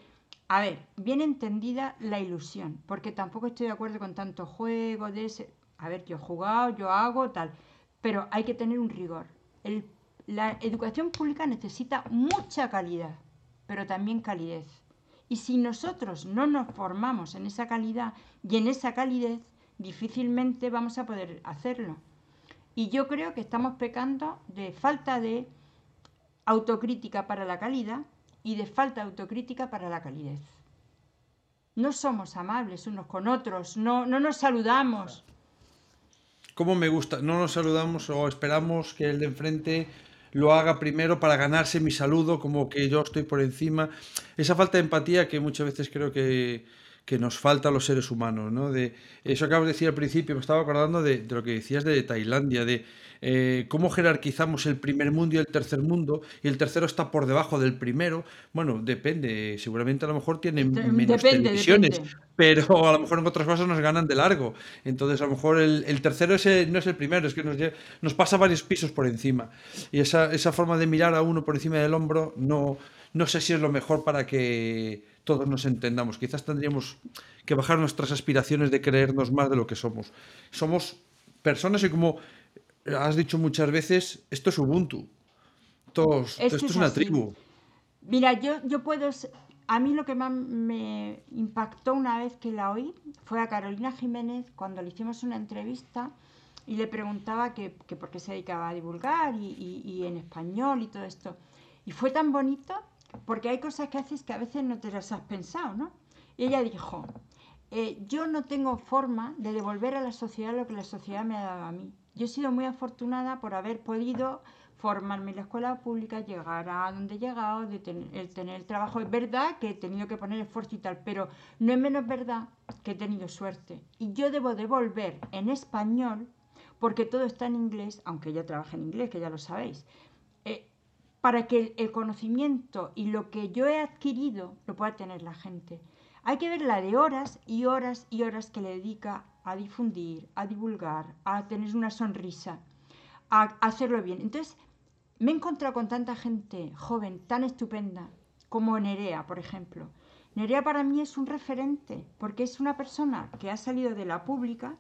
a ver, bien entendida la ilusión, porque tampoco estoy de acuerdo con tanto juego de ese, a ver, yo he jugado, yo hago, tal, pero hay que tener un rigor. la educación pública necesita mucha calidad, pero también calidez. Y si nosotros no nos formamos en esa calidad y en esa calidez, difícilmente vamos a poder hacerlo. Y yo creo que estamos pecando de falta de autocrítica para la calidad y de falta de autocrítica para la calidez. No somos amables unos con otros, no, no nos saludamos. ¿Cómo me gusta? No nos saludamos o esperamos que el de enfrente lo haga primero para ganarse mi saludo, como que yo estoy por encima. Esa falta de empatía que muchas veces creo que, que nos falta a los seres humanos, ¿no? De eso acabas de decir al principio, me estaba acordando de, de lo que decías de Tailandia, de eh, cómo jerarquizamos el primer mundo y el tercer mundo, y el tercero está por debajo del primero. Bueno, depende, seguramente a lo mejor tienen menos televisiones, pero a lo mejor en otras cosas nos ganan de largo. Entonces, a lo mejor el, tercero ese no es el primero, es que nos, nos pasa varios pisos por encima. Y esa, esa forma de mirar a uno por encima del hombro, no, no sé si es lo mejor para que todos nos entendamos. Quizás tendríamos que bajar nuestras aspiraciones de creernos más de lo que somos. Somos personas y como has dicho muchas veces, esto es Ubuntu. Esto, es, una tribu. Mira, yo, yo puedo... A mí lo que más me impactó una vez que la oí fue a Carolina Jiménez cuando le hicimos una entrevista y le preguntaba que, por qué se dedicaba a divulgar y, y en español y todo esto. Y fue tan bonito porque hay cosas que haces que a veces no te las has pensado, ¿no? Y ella dijo, eh, yo no tengo forma de devolver a la sociedad lo que la sociedad me ha dado a mí. Yo he sido muy afortunada por haber podido formarme en la escuela pública, llegar a donde he llegado, tener, el trabajo. Es verdad que he tenido que poner esfuerzo y tal, pero no es menos verdad que he tenido suerte. Y yo debo devolver en español, porque todo está en inglés, aunque yo trabaje en inglés, que ya lo sabéis. Para que el conocimiento y lo que yo he adquirido lo pueda tener la gente. Hay que ver la de horas y horas y horas que le dedica a difundir, a divulgar, a tener una sonrisa, a hacerlo bien. Entonces, me he encontrado con tanta gente joven, tan estupenda, como Nerea, por ejemplo. Nerea para mí es un referente, porque es una persona que ha salido de la pública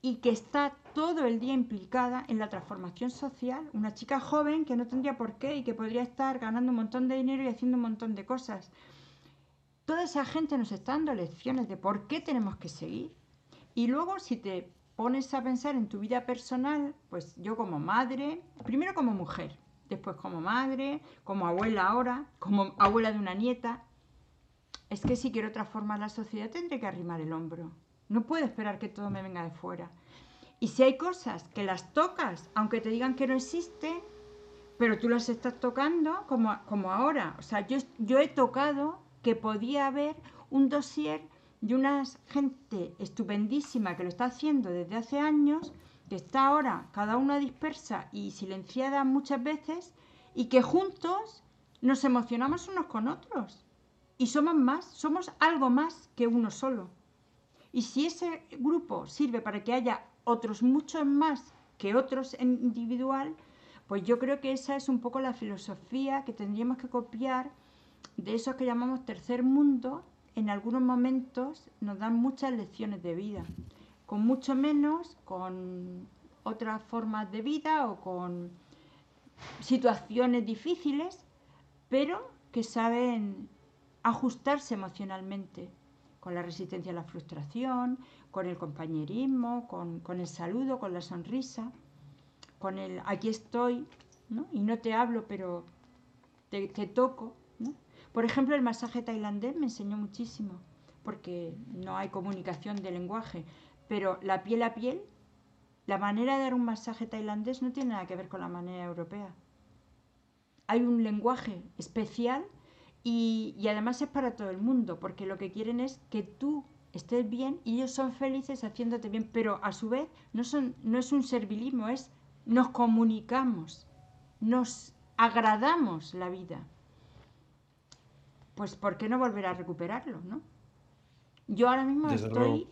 y que está todo el día implicada en la transformación social, una chica joven que no tendría por qué y que podría estar ganando un montón de dinero y haciendo un montón de cosas. Toda esa gente nos está dando lecciones de por qué tenemos que seguir. Y luego si te pones a pensar en tu vida personal, pues yo como madre, primero como mujer, después como madre, como abuela ahora, como abuela de una nieta, es que si quiero transformar la sociedad tendré que arrimar el hombro. No puedo esperar que todo me venga de fuera. Y si hay cosas que las tocas, aunque te digan que no existe, pero tú las estás tocando como, como ahora. O sea, yo, yo he tocado que podía haber un dossier de una gente estupendísima que lo está haciendo desde hace años que está ahora cada una dispersa y silenciada muchas veces y que juntos nos emocionamos unos con otros. Y somos más, somos algo más que uno solo. Y si ese grupo sirve para que haya otros muchos más que otros en individual, pues yo creo que esa es un poco la filosofía que tendríamos que copiar de esos que llamamos tercer mundo. En algunos momentos nos dan muchas lecciones de vida, con mucho menos, con otras formas de vida o con situaciones difíciles, pero que saben ajustarse emocionalmente con la resistencia a la frustración, con el compañerismo, con, el saludo, con la sonrisa, con el aquí estoy, y no te hablo, pero te, toco. Por ejemplo, el masaje tailandés me enseñó muchísimo, porque no hay comunicación de lenguaje, pero la piel a piel, la manera de dar un masaje tailandés no tiene nada que ver con la manera europea. Hay un lenguaje especial y, además es para todo el mundo, porque lo que quieren es que tú estés bien y ellos son felices haciéndote bien, pero a su vez no, son, no es un servilismo, es nos comunicamos, nos agradamos la vida. Pues ¿por qué no volver a recuperarlo, no? Yo ahora mismo estoy,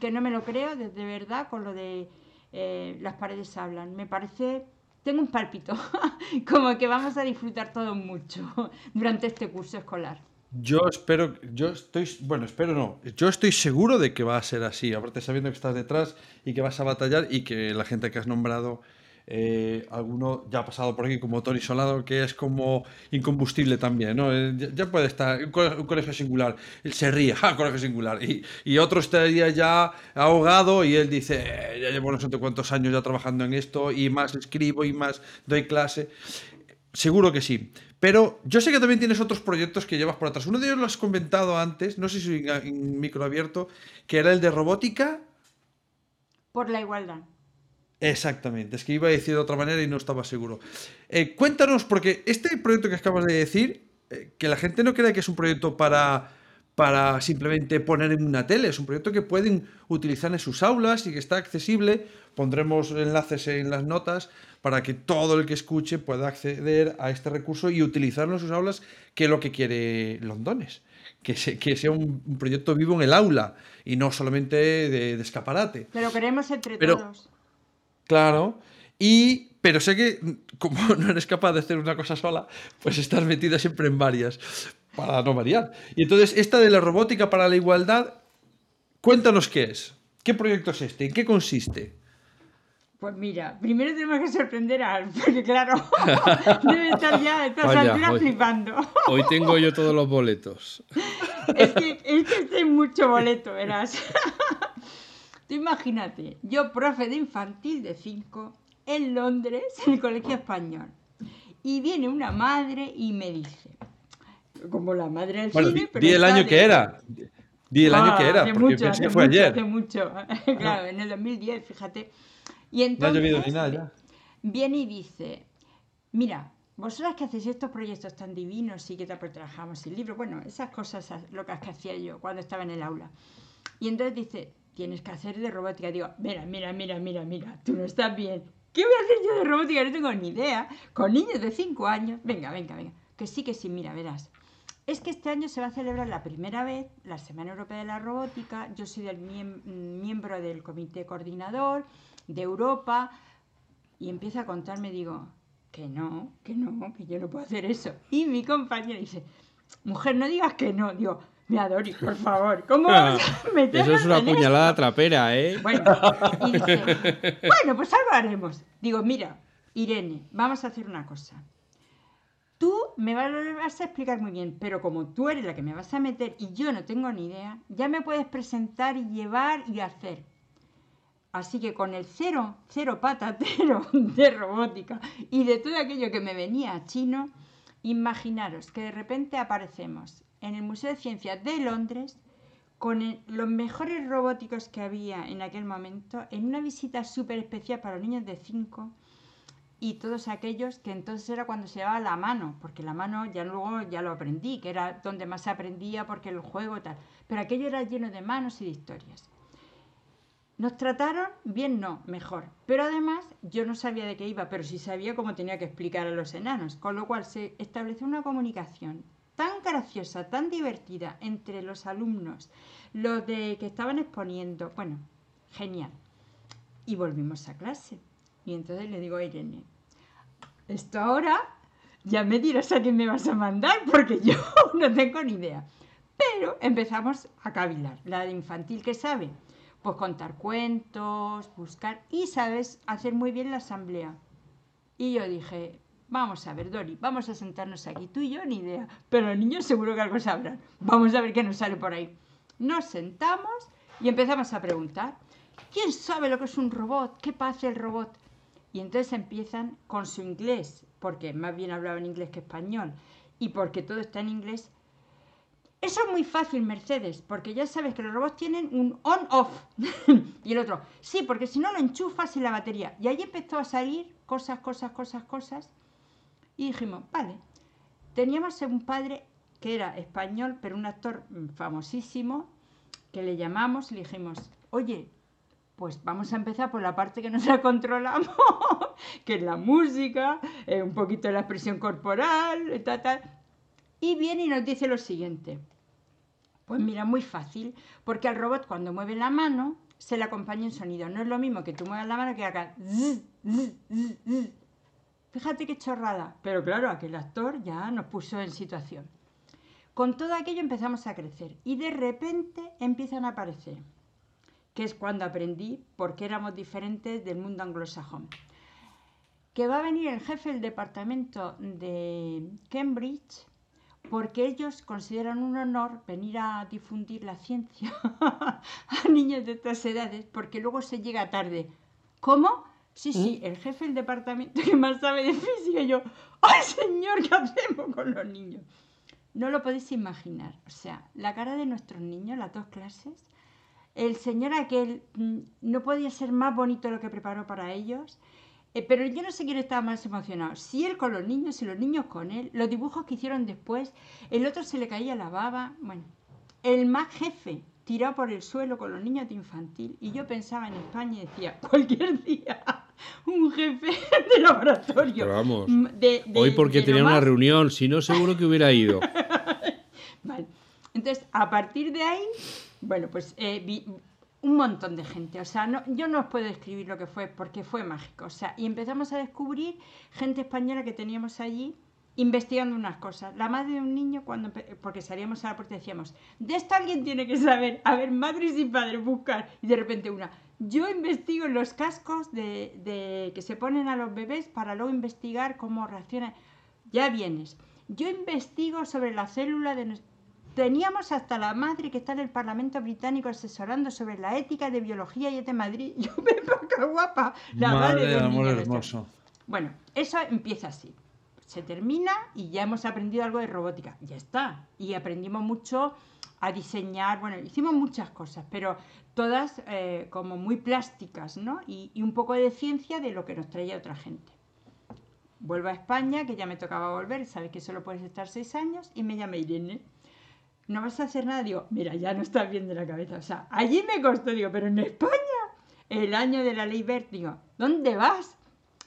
que no me lo creo, de, verdad, con lo de eh, las paredes hablan. Me parece tengo un palpito, [LAUGHS] como que vamos a disfrutar todo mucho [LAUGHS] durante este curso escolar. Yo espero, yo estoy, bueno, espero no, yo estoy seguro de que va a ser así, aparte sabiendo que estás detrás y que vas a batallar y que la gente que has nombrado eh, alguno ya ha pasado por aquí como Tony Solado, que es como incombustible también, ¿no? Eh, ya, puede estar, un colegio, singular, él se ríe, ¡ja, [LAUGHS] colegio singular! Y, y, otro estaría ya ahogado y él dice, eh, ya llevo no sé cuántos años ya trabajando en esto y más escribo y más doy clase. Seguro que sí. Pero yo sé que también tienes otros proyectos que llevas por atrás. Uno de ellos lo has comentado antes, no sé si en micro abierto, que era el de robótica. Por la igualdad. Exactamente, es que iba a decir de otra manera y no estaba seguro. Eh, cuéntanos, porque este proyecto que acabas de decir, eh, que la gente no crea que es un proyecto para, para simplemente poner en una tele, es un proyecto que pueden utilizar en sus aulas y que está accesible. Pondremos enlaces en las notas para que todo el que escuche pueda acceder a este recurso y utilizarlo en sus aulas, que es lo que quiere Londones. Que, que sea un, proyecto vivo en el aula y no solamente de, escaparate. Pero queremos entre todos. Claro. Y, pero sé que como [LAUGHS] no eres capaz de hacer una cosa sola, pues estás metida siempre en varias, para no variar. Y entonces, esta de la robótica para la igualdad, cuéntanos qué es. ¿Qué proyecto es este? ¿En qué consiste? Pues mira, primero tenemos que sorprender a Alf, [LAUGHS] porque claro, [LAUGHS] debe estar ya a estas flipando. Hoy tengo yo todos los boletos. Es que, es que este mucho boleto, verás. Tú imagínate, yo profe de infantil de 5 en Londres, en el colegio español. Y viene una madre y me dice, como la madre del bueno, cine, pero di el año que era. Di el año que era, porque mucho, que fue ayer. Hace mucho, [LAUGHS] claro, en el 2010, fíjate. Y entonces, no ha llovido ni nada ya. Viene y dice, mira, vosotras que hacéis estos proyectos tan divinos y que trabajamos el libro, bueno, esas cosas locas que hacía yo cuando estaba en el aula. Y entonces dice, tienes que hacer de robótica. Digo, mira, mira, mira, mira, mira, tú no estás bien. ¿Qué voy a hacer yo de robótica? No tengo ni idea. Con niños de 5 años. Venga, venga, venga. Que sí, que sí, mira, verás. Es que este año se va a celebrar la primera vez la Semana Europea de la Robótica. Yo soy del miembro del comité coordinador de Europa. Y empieza a contarme, digo, que no, que no, que yo no puedo hacer eso. Y mi compañera dice, mujer, no digas que no. Digo, me Adori, por favor, ¿cómo a meter Eso es una puñalada trapera, ¿eh? Bueno, y dice, [LAUGHS] bueno, pues algo haremos. Digo, mira, Irene, vamos a hacer una cosa. Tú me vas a explicar muy bien, pero como tú eres la que me vas a meter y yo no tengo ni idea, ya me puedes presentar y llevar y hacer. Así que con el cero, cero patatero [LAUGHS] de robótica y de todo aquello que me venía chino, imaginaros que de repente aparecemos en el Museo de Ciencias de Londres con los mejores robóticos que había en aquel momento, en una visita súper especial para los niños de 5 y todos aquellos que entonces era cuando se llevaba la mano, porque la mano ya luego ya lo aprendí, que era donde más se aprendía porque el juego tal, pero aquello era lleno de manos y de historias. Nos trataron bien, no, mejor. Pero además yo no sabía de qué iba, pero sí sabía cómo tenía que explicar a los enanos, con lo cual se estableció una comunicación tan graciosa, tan divertida entre los alumnos, los de que estaban exponiendo, bueno, genial. Y volvimos a clase. Y entonces le digo a Irene, esto ahora ya me dirás a quién me vas a mandar, porque [LAUGHS] yo no tengo ni idea. Pero empezamos a cavilar. La de infantil que sabe, pues contar cuentos, buscar y sabes hacer muy bien la asamblea. Y yo dije, vamos a ver, Dori, vamos a sentarnos aquí, tú y yo ni idea, pero los niños seguro que algo sabrán. Vamos a ver qué nos sale por ahí. Nos sentamos y empezamos a preguntar, ¿quién sabe lo que es un robot? ¿Qué pasa el robot? Y entonces empiezan con su inglés, porque más bien hablaban inglés que español, y porque todo está en inglés, eso es muy fácil, Mercedes, porque ya sabes que los robots tienen un on-off. [LAUGHS] y el otro, sí, porque si no lo enchufas en la batería. Y ahí empezó a salir cosas, cosas, cosas, cosas. Y dijimos, vale. Teníamos un padre que era español, pero un actor famosísimo, que le llamamos y le dijimos, oye, pues vamos a empezar por la parte que nos la controlamos, [LAUGHS] que es la música, eh, un poquito la expresión corporal, tal, tal. Y viene y nos dice lo siguiente. Pues mira, muy fácil, porque al robot cuando mueve la mano se le acompaña un sonido. No es lo mismo que tú muevas la mano que acá. Fíjate qué chorrada. Pero claro, aquel actor ya nos puso en situación. Con todo aquello empezamos a crecer y de repente empiezan a aparecer, que es cuando aprendí por qué éramos diferentes del mundo anglosajón. Que va a venir el jefe del departamento de Cambridge porque ellos consideran un honor venir a difundir la ciencia [LAUGHS] a niños de estas edades, porque luego se llega tarde. ¿Cómo? Sí, sí, ¿Mm? el jefe del departamento que más sabe de física, y yo, ¡ay señor, qué hacemos con los niños! No lo podéis imaginar. O sea, la cara de nuestros niños, las dos clases, el señor aquel mm, no podía ser más bonito lo que preparó para ellos. Eh, pero yo no sé quién estaba más emocionado, si él con los niños, y los niños con él, los dibujos que hicieron después, el otro se le caía la baba, bueno, el más jefe tirado por el suelo con los niños de infantil y yo pensaba en España y decía, cualquier día un jefe [LAUGHS] de laboratorio. Pero vamos, hoy porque tenía una reunión, si no seguro que hubiera ido. [LAUGHS] vale. Entonces, a partir de ahí, bueno, pues eh, un montón de gente. O sea, no, yo no os puedo describir lo que fue porque fue mágico. O sea, y empezamos a descubrir gente española que teníamos allí investigando unas cosas. La madre de un niño, cuando porque salíamos a la puerta decíamos, de esto alguien tiene que saber. A ver, madres y padres, buscar. Y de repente una, yo investigo los cascos de, de que se ponen a los bebés para luego investigar cómo reaccionan. Ya vienes. Yo investigo sobre la célula de Teníamos hasta la madre que está en el Parlamento británico asesorando sobre la ética de biología y de Madrid. [LAUGHS] Yo me pongo guapa. La madre, de amor hermoso. Bueno, eso empieza así. Se termina y ya hemos aprendido algo de robótica. Ya está. Y aprendimos mucho a diseñar. Bueno, hicimos muchas cosas, pero todas eh, como muy plásticas, ¿no? Y, y un poco de ciencia de lo que nos traía otra gente. Vuelvo a España, que ya me tocaba volver, sabes que solo puedes estar seis años, y me llama Irene no vas a hacer nada. Digo, mira, ya no estás bien de la cabeza. O sea, allí me costó, digo, pero en España, el año de la ley Bert, digo, ¿dónde vas?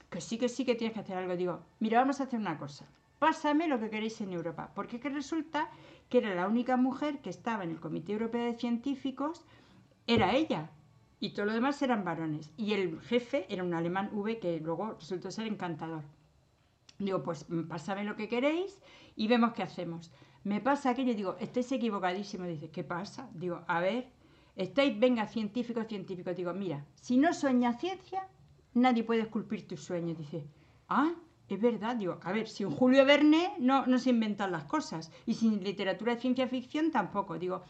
Que sí, que sí, que tienes que hacer algo. Digo, mira, vamos a hacer una cosa. Pásame lo que queréis en Europa. Porque que resulta que era la única mujer que estaba en el Comité Europeo de Científicos, era ella. Y todo lo demás eran varones. Y el jefe era un alemán V que luego resultó ser encantador. Digo, pues pásame lo que queréis y vemos qué hacemos me pasa aquello y digo, estáis equivocadísimos. Dice, ¿qué pasa? Digo, a ver, estáis, venga, científicos, científicos. Digo, mira, si no sueñas ciencia, nadie puede esculpir tus sueños. Dice, ah, es verdad. Digo, a ver, sin Julio Verne no, no se inventan las cosas. Y sin literatura de ciencia ficción tampoco. Digo,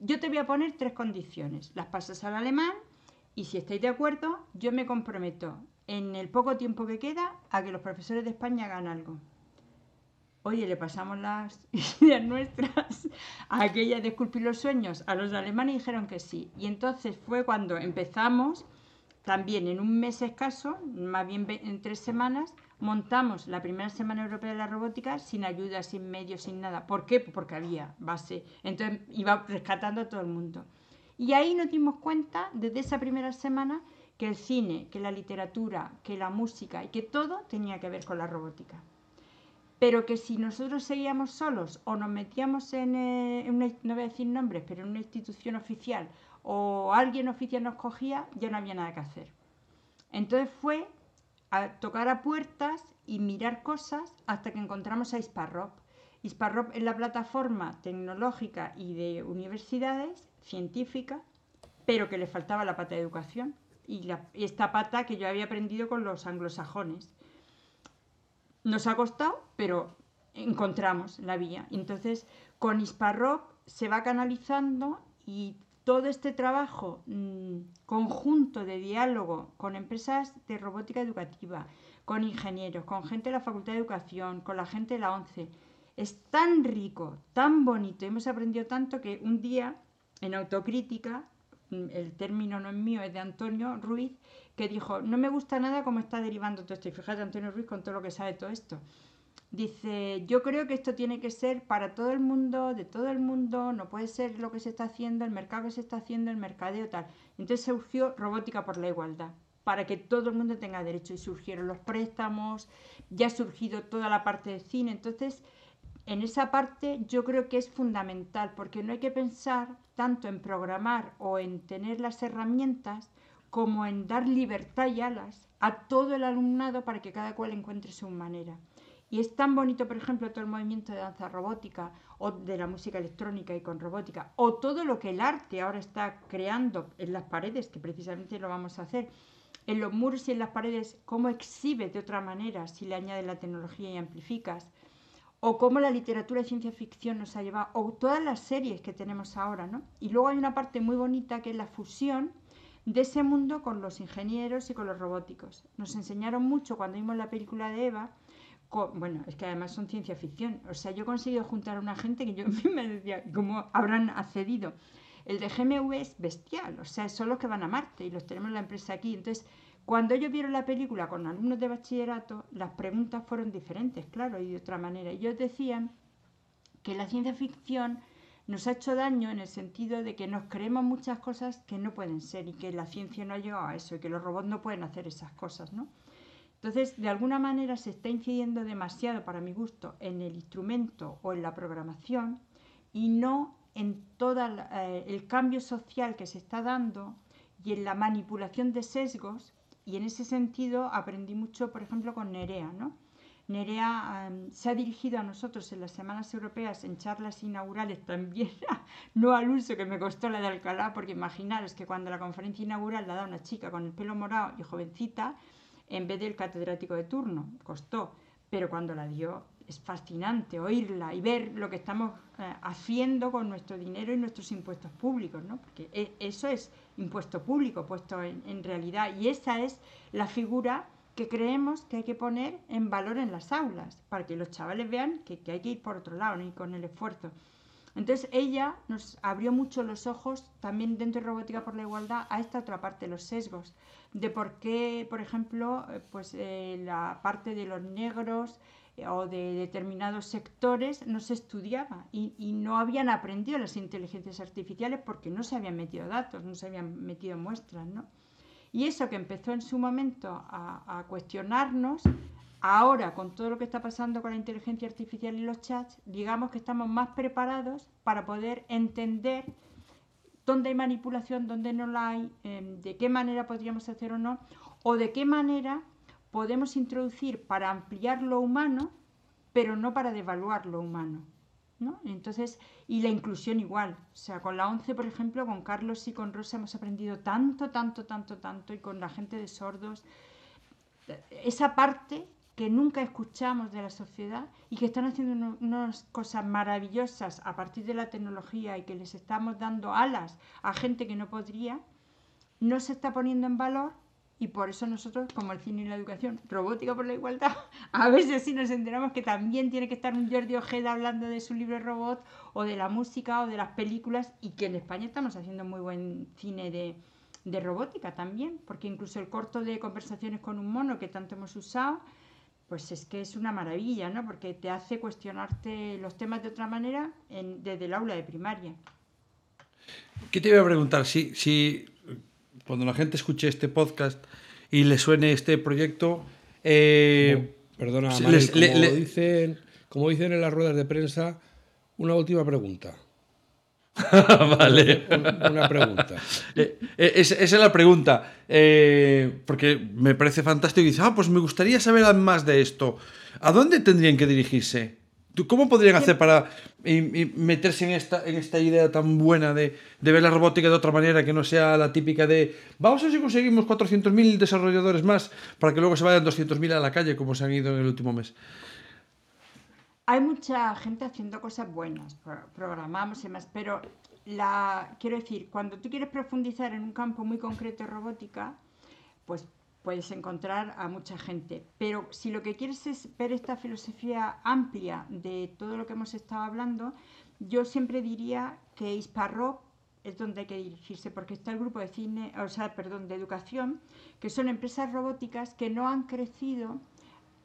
yo te voy a poner tres condiciones. Las pasas al alemán y si estáis de acuerdo, yo me comprometo en el poco tiempo que queda a que los profesores de España hagan algo oye, le pasamos las [LAUGHS] ideas nuestras a aquella de esculpir los sueños a los alemanes y dijeron que sí. Y entonces fue cuando empezamos, también en un mes escaso, más bien en tres semanas, montamos la primera Semana Europea de la Robótica sin ayuda, sin medios, sin nada. ¿Por qué? Porque había base. Entonces iba rescatando a todo el mundo. Y ahí nos dimos cuenta, desde esa primera semana, que el cine, que la literatura, que la música y que todo tenía que ver con la robótica. Pero que si nosotros seguíamos solos o nos metíamos en, eh, una, no voy a decir nombres, pero en una institución oficial o alguien oficial nos cogía, ya no había nada que hacer. Entonces fue a tocar a puertas y mirar cosas hasta que encontramos a Isparrop. Isparrop es la plataforma tecnológica y de universidades científicas, pero que le faltaba la pata de educación y, esta pata que yo había aprendido con los anglosajones. Nos ha costado, pero encontramos la vía. Entonces, con Isparrop se va canalizando y todo este trabajo mm, conjunto de diálogo con empresas de robótica educativa, con ingenieros, con gente de la Facultad de Educación, con la gente de la ONCE, es tan rico, tan bonito, hemos aprendido tanto que un día en autocrítica Mm, el término no es mío, es de Antonio Ruiz, que dijo, no me gusta nada cómo está derivando todo esto. Y fíjate, Antonio Ruiz con todo lo que sabe todo esto. Dice, yo creo que esto tiene que ser para todo el mundo, de todo el mundo, no puede ser lo que se está haciendo, el mercado que se está haciendo, el mercadeo tal. Entonces surgió Robótica por la Igualdad, para que todo el mundo tenga derecho. Y surgieron los préstamos, ya ha surgido toda la parte de cine. Entonces, en esa parte yo creo que es fundamental, porque no hay que pensar tanto en programar o en tener las herramientas como en dar libertad y alas a todo el alumnado para que cada cual encuentre su manera. Y es tan bonito, por ejemplo, todo el movimiento de danza robótica o de la música electrónica y con robótica, o todo lo que el arte ahora está creando en las paredes, que precisamente lo vamos a hacer, en los muros y en las paredes, cómo exhibe de otra manera si le añades la tecnología y amplificas o cómo la literatura de ciencia ficción nos ha llevado, o todas las series que tenemos ahora, ¿no? Y luego hay una parte muy bonita que es la fusión de ese mundo con los ingenieros y con los robóticos. Nos enseñaron mucho cuando vimos la película de Eva, bueno, es que además son ciencia ficción, o sea, yo he conseguido juntar a una gente que yo [LAUGHS] me decía, ¿cómo habrán accedido? El de GMV es bestial, o sea, son los que van a Marte y los tenemos en la empresa aquí, entonces cuando ellos vieron la película con alumnos de bachillerato, las preguntas fueron diferentes, claro, y de otra manera. Ellos decían que la ciencia ficción nos ha hecho daño en el sentido de que nos creemos muchas cosas que no pueden ser y que la ciencia no ha llegado a eso y que los robots no pueden hacer esas cosas, ¿no? Entonces, de alguna manera se está incidiendo demasiado, para mi gusto, en el instrumento o en la programación y no en todo eh, el cambio social que se está dando y en la manipulación de sesgos y en ese sentido aprendí mucho, por ejemplo, con Nerea, ¿no? Nerea se ha dirigido a nosotros en las semanas europeas en charlas inaugurales también, [LAUGHS] no al uso que me costó la de Alcalá, porque imaginaros que cuando la conferencia inaugural la da una chica con el pelo morado y jovencita, en vez del catedrático de turno, costó, pero cuando la dio es fascinante oírla y ver lo que estamos eh, haciendo con nuestro dinero y nuestros impuestos públicos, ¿no? Porque e, eso es impuesto público puesto en, realidad y esa es la figura que creemos que hay que poner en valor en las aulas para que los chavales vean que, hay que ir por otro lado y con el esfuerzo. Entonces ella nos abrió mucho los ojos también dentro de Robótica por la Igualdad a esta otra parte, los sesgos, de por qué, por ejemplo, eh, pues eh, la parte de los negros, o de determinados sectores no se estudiaba y, no habían aprendido las inteligencias artificiales porque no se habían metido datos, no se habían metido muestras. ¿no? Y eso que empezó en su momento a cuestionarnos, ahora con todo lo que está pasando con la inteligencia artificial y los chats, digamos que estamos más preparados para poder entender dónde hay manipulación, dónde no la hay, em, de qué manera podríamos hacer o no, o de qué manera podemos introducir para ampliar lo humano, pero no para devaluar lo humano. ¿no? Entonces, y la inclusión igual. O sea, con la 11, por ejemplo, con Carlos y con Rosa hemos aprendido tanto, tanto, tanto, tanto, y con la gente de sordos, esa parte que nunca escuchamos de la sociedad y que están haciendo unas cosas maravillosas a partir de la tecnología y que les estamos dando alas a gente que no podría, no se está poniendo en valor y por eso nosotros, como el cine y la educación, robótica por la igualdad, [LAUGHS] a veces sí nos enteramos que también tiene que estar un Jordi Ojeda hablando de su libro robot, o de la música, o de las películas, y que en España estamos haciendo muy buen cine de, de robótica también, porque incluso el corto de conversaciones con un mono que tanto hemos usado, pues es que es una maravilla, ¿no? Porque te hace cuestionarte los temas de otra manera en, desde el aula de primaria. ¿Qué te iba a preguntar? Si, si cuando la gente escuche este podcast y le suene este proyecto... Eh, Perdona, Sí, Manuel, les- como, le- le- Dicen, como dicen en las ruedas de prensa, una última pregunta. [LAUGHS] vale. Un- Una pregunta. Eh, eh, es- esa es la pregunta. Eh, porque me parece fantástico. Y dice, ah, pues me gustaría saber más de esto. ¿A dónde tendrían que dirigirse? ¿Tú- ¿Cómo podrían hacer para meterse en esta, en esta idea tan buena de, de ver la robótica de otra manera que no sea la típica de vamos a ver si conseguimos 400.000 desarrolladores más para que luego se vayan 200.000 a la calle como se han ido en el último mes? Hay mucha gente haciendo cosas buenas, pro- programamos y demás, pero la, quiero decir, cuando tú quieres profundizar en un campo muy concreto de robótica, pues puedes encontrar a mucha gente. Pero si lo que quieres es ver esta filosofía amplia de todo lo que hemos estado hablando, yo siempre diría que Isparro es donde hay que dirigirse, porque está el grupo de cine, o sea, perdón, de educación, que son empresas robóticas que no han crecido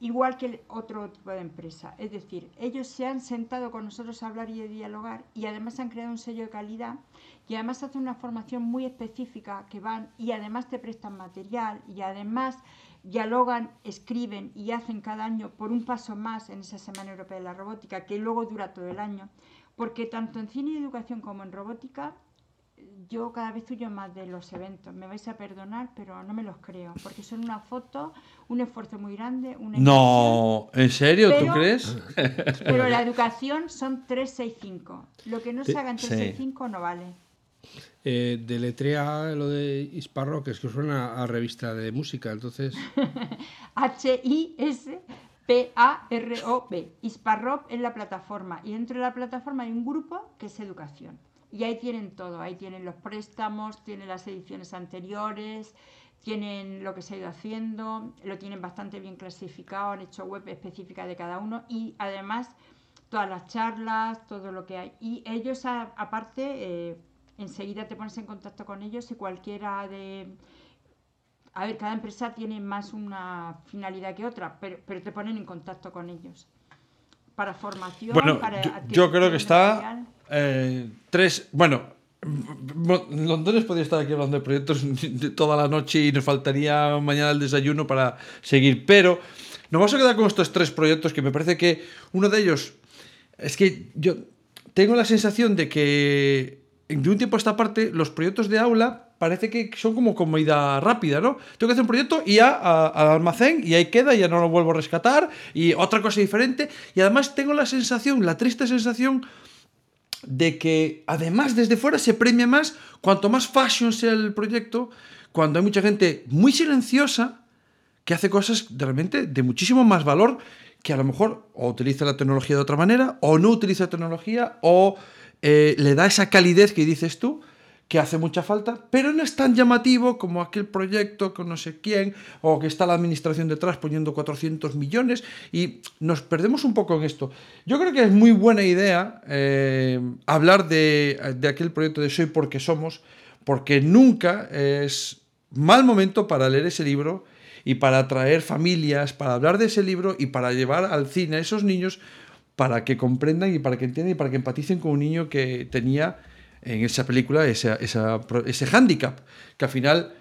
igual que el otro tipo de empresa. Es decir, ellos se han sentado con nosotros a hablar y a dialogar y además han creado un sello de calidad y además hacen una formación muy específica que van y además te prestan material y además dialogan, escriben y hacen cada año por un paso más en esa Semana Europea de la Robótica que luego dura todo el año. Porque tanto en cine y educación como en robótica yo cada vez huyo más de los eventos. Me vais a perdonar, pero no me los creo. Porque son una foto, un esfuerzo muy grande, una No, ¿en serio? ¿Tú Pero- crees? inversión, [LAUGHS] Pero la educación son 365. Lo que no se Sí, haga en sí. 365 no vale. Eh, deletrea lo de Hisparro, que es que suena a revista de música, entonces... [LAUGHS] H-I-S-P-A-R-O-B. Hisparrop es la plataforma. Y dentro de la plataforma hay un grupo que es educación. Y ahí tienen todo. Ahí tienen los préstamos, tienen las ediciones anteriores, tienen lo que se ha ido haciendo, lo tienen bastante bien clasificado, han hecho web específica de cada uno y además todas las charlas, todo lo que hay. Y ellos, a- aparte, eh, enseguida te pones en contacto con ellos y cualquiera de... A ver, cada empresa tiene más una finalidad que otra, pero, pero te ponen en contacto con ellos. Para formación, Bueno, para yo, yo creo que está material. Eh, tres. Bueno, Londones podría estar aquí hablando de proyectos [LAUGHS] toda la noche y nos faltaría mañana el desayuno para seguir. Pero nos vamos a quedar con estos tres proyectos que me parece que uno de ellos es que yo tengo la sensación de que de un tiempo a esta parte los proyectos de aula parece que son como comida rápida, ¿no? Tengo que hacer un proyecto y ya al almacén y ahí queda, ya no lo vuelvo a rescatar y otra cosa diferente. Y además tengo la sensación, la triste sensación de que además desde fuera se premia más cuanto más fashion sea el proyecto, cuando hay mucha gente muy silenciosa que hace cosas realmente de muchísimo más valor que a lo mejor o utiliza la tecnología de otra manera o no utiliza tecnología o eh, le da esa calidez que dices tú que hace mucha falta, pero no es tan llamativo como aquel proyecto con no sé quién, o que está la administración detrás poniendo 400 millones, y nos perdemos un poco en esto. Yo creo que es muy buena idea eh, hablar de, de aquel proyecto de Soy porque somos, porque nunca es mal momento para leer ese libro y para atraer familias, para hablar de ese libro y para llevar al cine a esos niños para que comprendan y para que entiendan y para que empaticen con un niño que tenía en esa película esa, esa, ese hándicap, que al final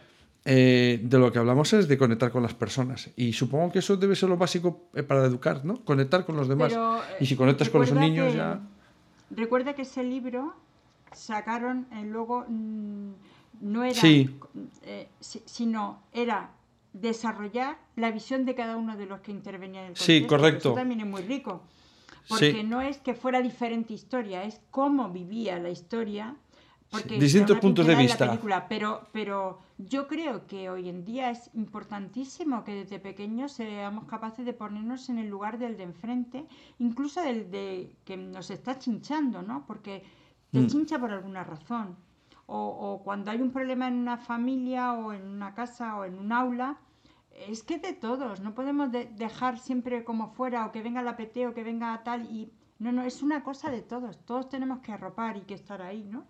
eh, de lo que hablamos es de conectar con las personas. Y supongo que eso debe ser lo básico eh, para educar, ¿no? Conectar con los demás. Pero, eh, y si conectas con los niños que- ya... Recuerda que ese libro sacaron eh, luego mm, no era Sí. eh, si- sino era desarrollar la visión de cada uno de los que intervenían en el Sí, contexto, que correcto. Eso también es muy rico. Porque Sí. no es que fuera diferente historia, es cómo vivía la historia. Porque distintos puntos de vista. La película, pero, pero yo creo que hoy en día es importantísimo que desde pequeños seamos capaces de ponernos en el lugar del de enfrente, incluso del de que nos está chinchando, ¿no? Porque te Mm. chincha por alguna razón. O, o cuando hay un problema en una familia o en una casa o en un aula, es que de todos, no podemos de- dejar siempre como fuera o que venga la PT o que venga tal y no, no, es una cosa de todos, todos tenemos que arropar y que estar ahí, ¿no?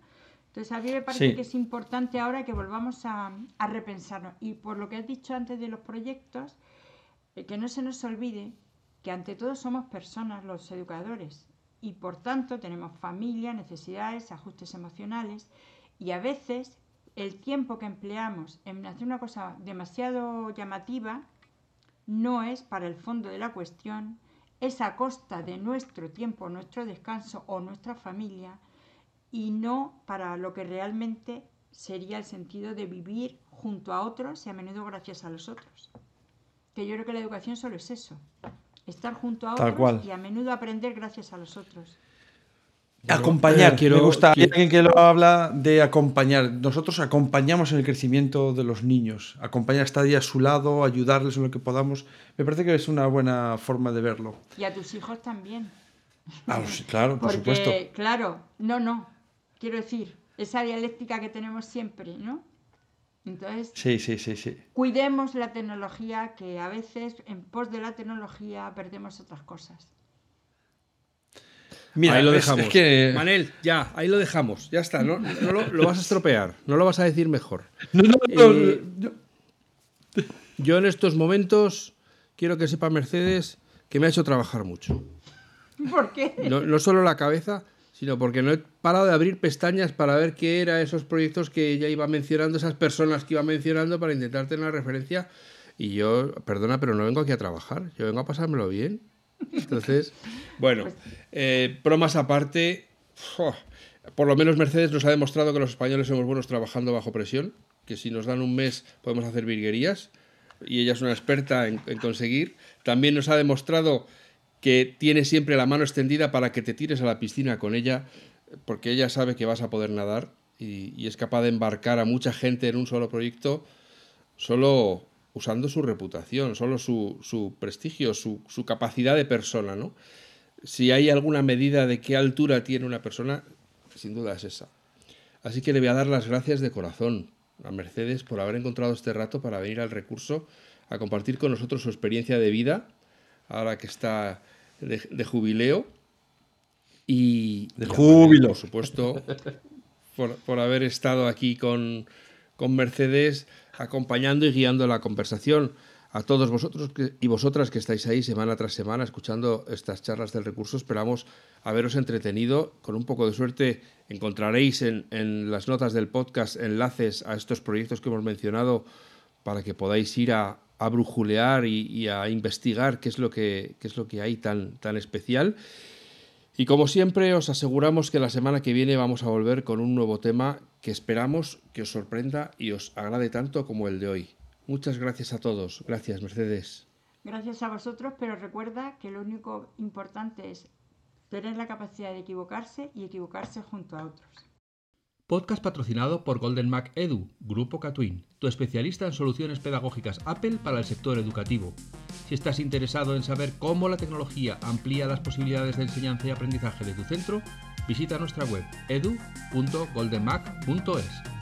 Entonces a mí me parece Sí. que es importante ahora que volvamos a, a repensarnos y por lo que has dicho antes de los proyectos, eh, que no se nos olvide que ante todo somos personas los educadores y por tanto tenemos familia, necesidades, ajustes emocionales Y a veces el tiempo que empleamos en hacer una cosa demasiado llamativa no es para el fondo de la cuestión, es a costa de nuestro tiempo, nuestro descanso o nuestra familia y no para lo que realmente sería el sentido de vivir junto a otros y a menudo gracias a los otros. Que yo creo que la educación solo es eso, estar junto a otros y a menudo aprender gracias a los otros. Acompañar, quiero, me gusta alguien que lo habla de acompañar. Nosotros acompañamos en el crecimiento de los niños, acompañar, estar ahí a su lado, ayudarles en lo que podamos. Me parece que es una buena forma de verlo. Y a tus hijos también. Ah, sí, claro, por supuesto. Claro, no, no. Quiero decir, esa dialéctica que tenemos siempre, ¿no? Entonces, sí, sí, sí, sí. cuidemos la tecnología, que a veces en pos de la tecnología perdemos otras cosas. Mira, ahí lo dejamos. Manel, ya, ahí lo dejamos. Ya está, no, lo, vas a estropear, no lo vas a decir mejor. Eh, yo en estos momentos quiero que sepa Mercedes que me ha hecho trabajar mucho. ¿Por qué? No, no solo la cabeza, sino porque no he parado de abrir pestañas para ver qué eran esos proyectos que ella iba mencionando, esas personas que iba mencionando para intentar tener una referencia. Y yo, perdona, pero no vengo aquí a trabajar, yo vengo a pasármelo bien. Entonces, bueno, eh, bromas aparte, por lo menos Mercedes nos ha demostrado que los españoles somos buenos trabajando bajo presión, que si nos dan un mes podemos hacer virguerías, y ella es una experta en conseguir. También nos ha demostrado que tiene siempre la mano extendida para que te tires a la piscina con ella, porque ella sabe que vas a poder nadar y, es capaz de embarcar a mucha gente en un solo proyecto solo usando su reputación, solo su, prestigio, su, capacidad de persona, ¿no? Si hay alguna medida de qué altura tiene una persona, sin duda es esa. Así que le voy a dar las gracias de corazón a Mercedes por haber encontrado este rato para venir al recurso a compartir con nosotros su experiencia de vida, ahora que está de, jubileo. Y, de júbilo. Por supuesto, por, haber estado aquí con, con Mercedes, acompañando y guiando la conversación a todos vosotros y vosotras que estáis ahí semana tras semana escuchando estas charlas del recurso. Esperamos haberos entretenido. Con un poco de suerte encontraréis en, en, las notas del podcast enlaces a estos proyectos que hemos mencionado para que podáis ir a, a brujulear y, a investigar qué es lo que, es lo que hay tan, tan especial. Y como siempre, os aseguramos que la semana que viene vamos a volver con un nuevo tema que esperamos que os sorprenda y os agrade tanto como el de hoy. Muchas gracias a todos. Gracias, Mercedes. Gracias a vosotros, pero recuerda que lo único importante es tener la capacidad de equivocarse y equivocarse junto a otros. Podcast patrocinado por Golden Mac Edu, Grupo Catwin, tu especialista en soluciones pedagógicas Apple para el sector educativo. Si estás interesado en saber cómo la tecnología amplía las posibilidades de enseñanza y aprendizaje de tu centro, visita nuestra web edu.goldenmac.es.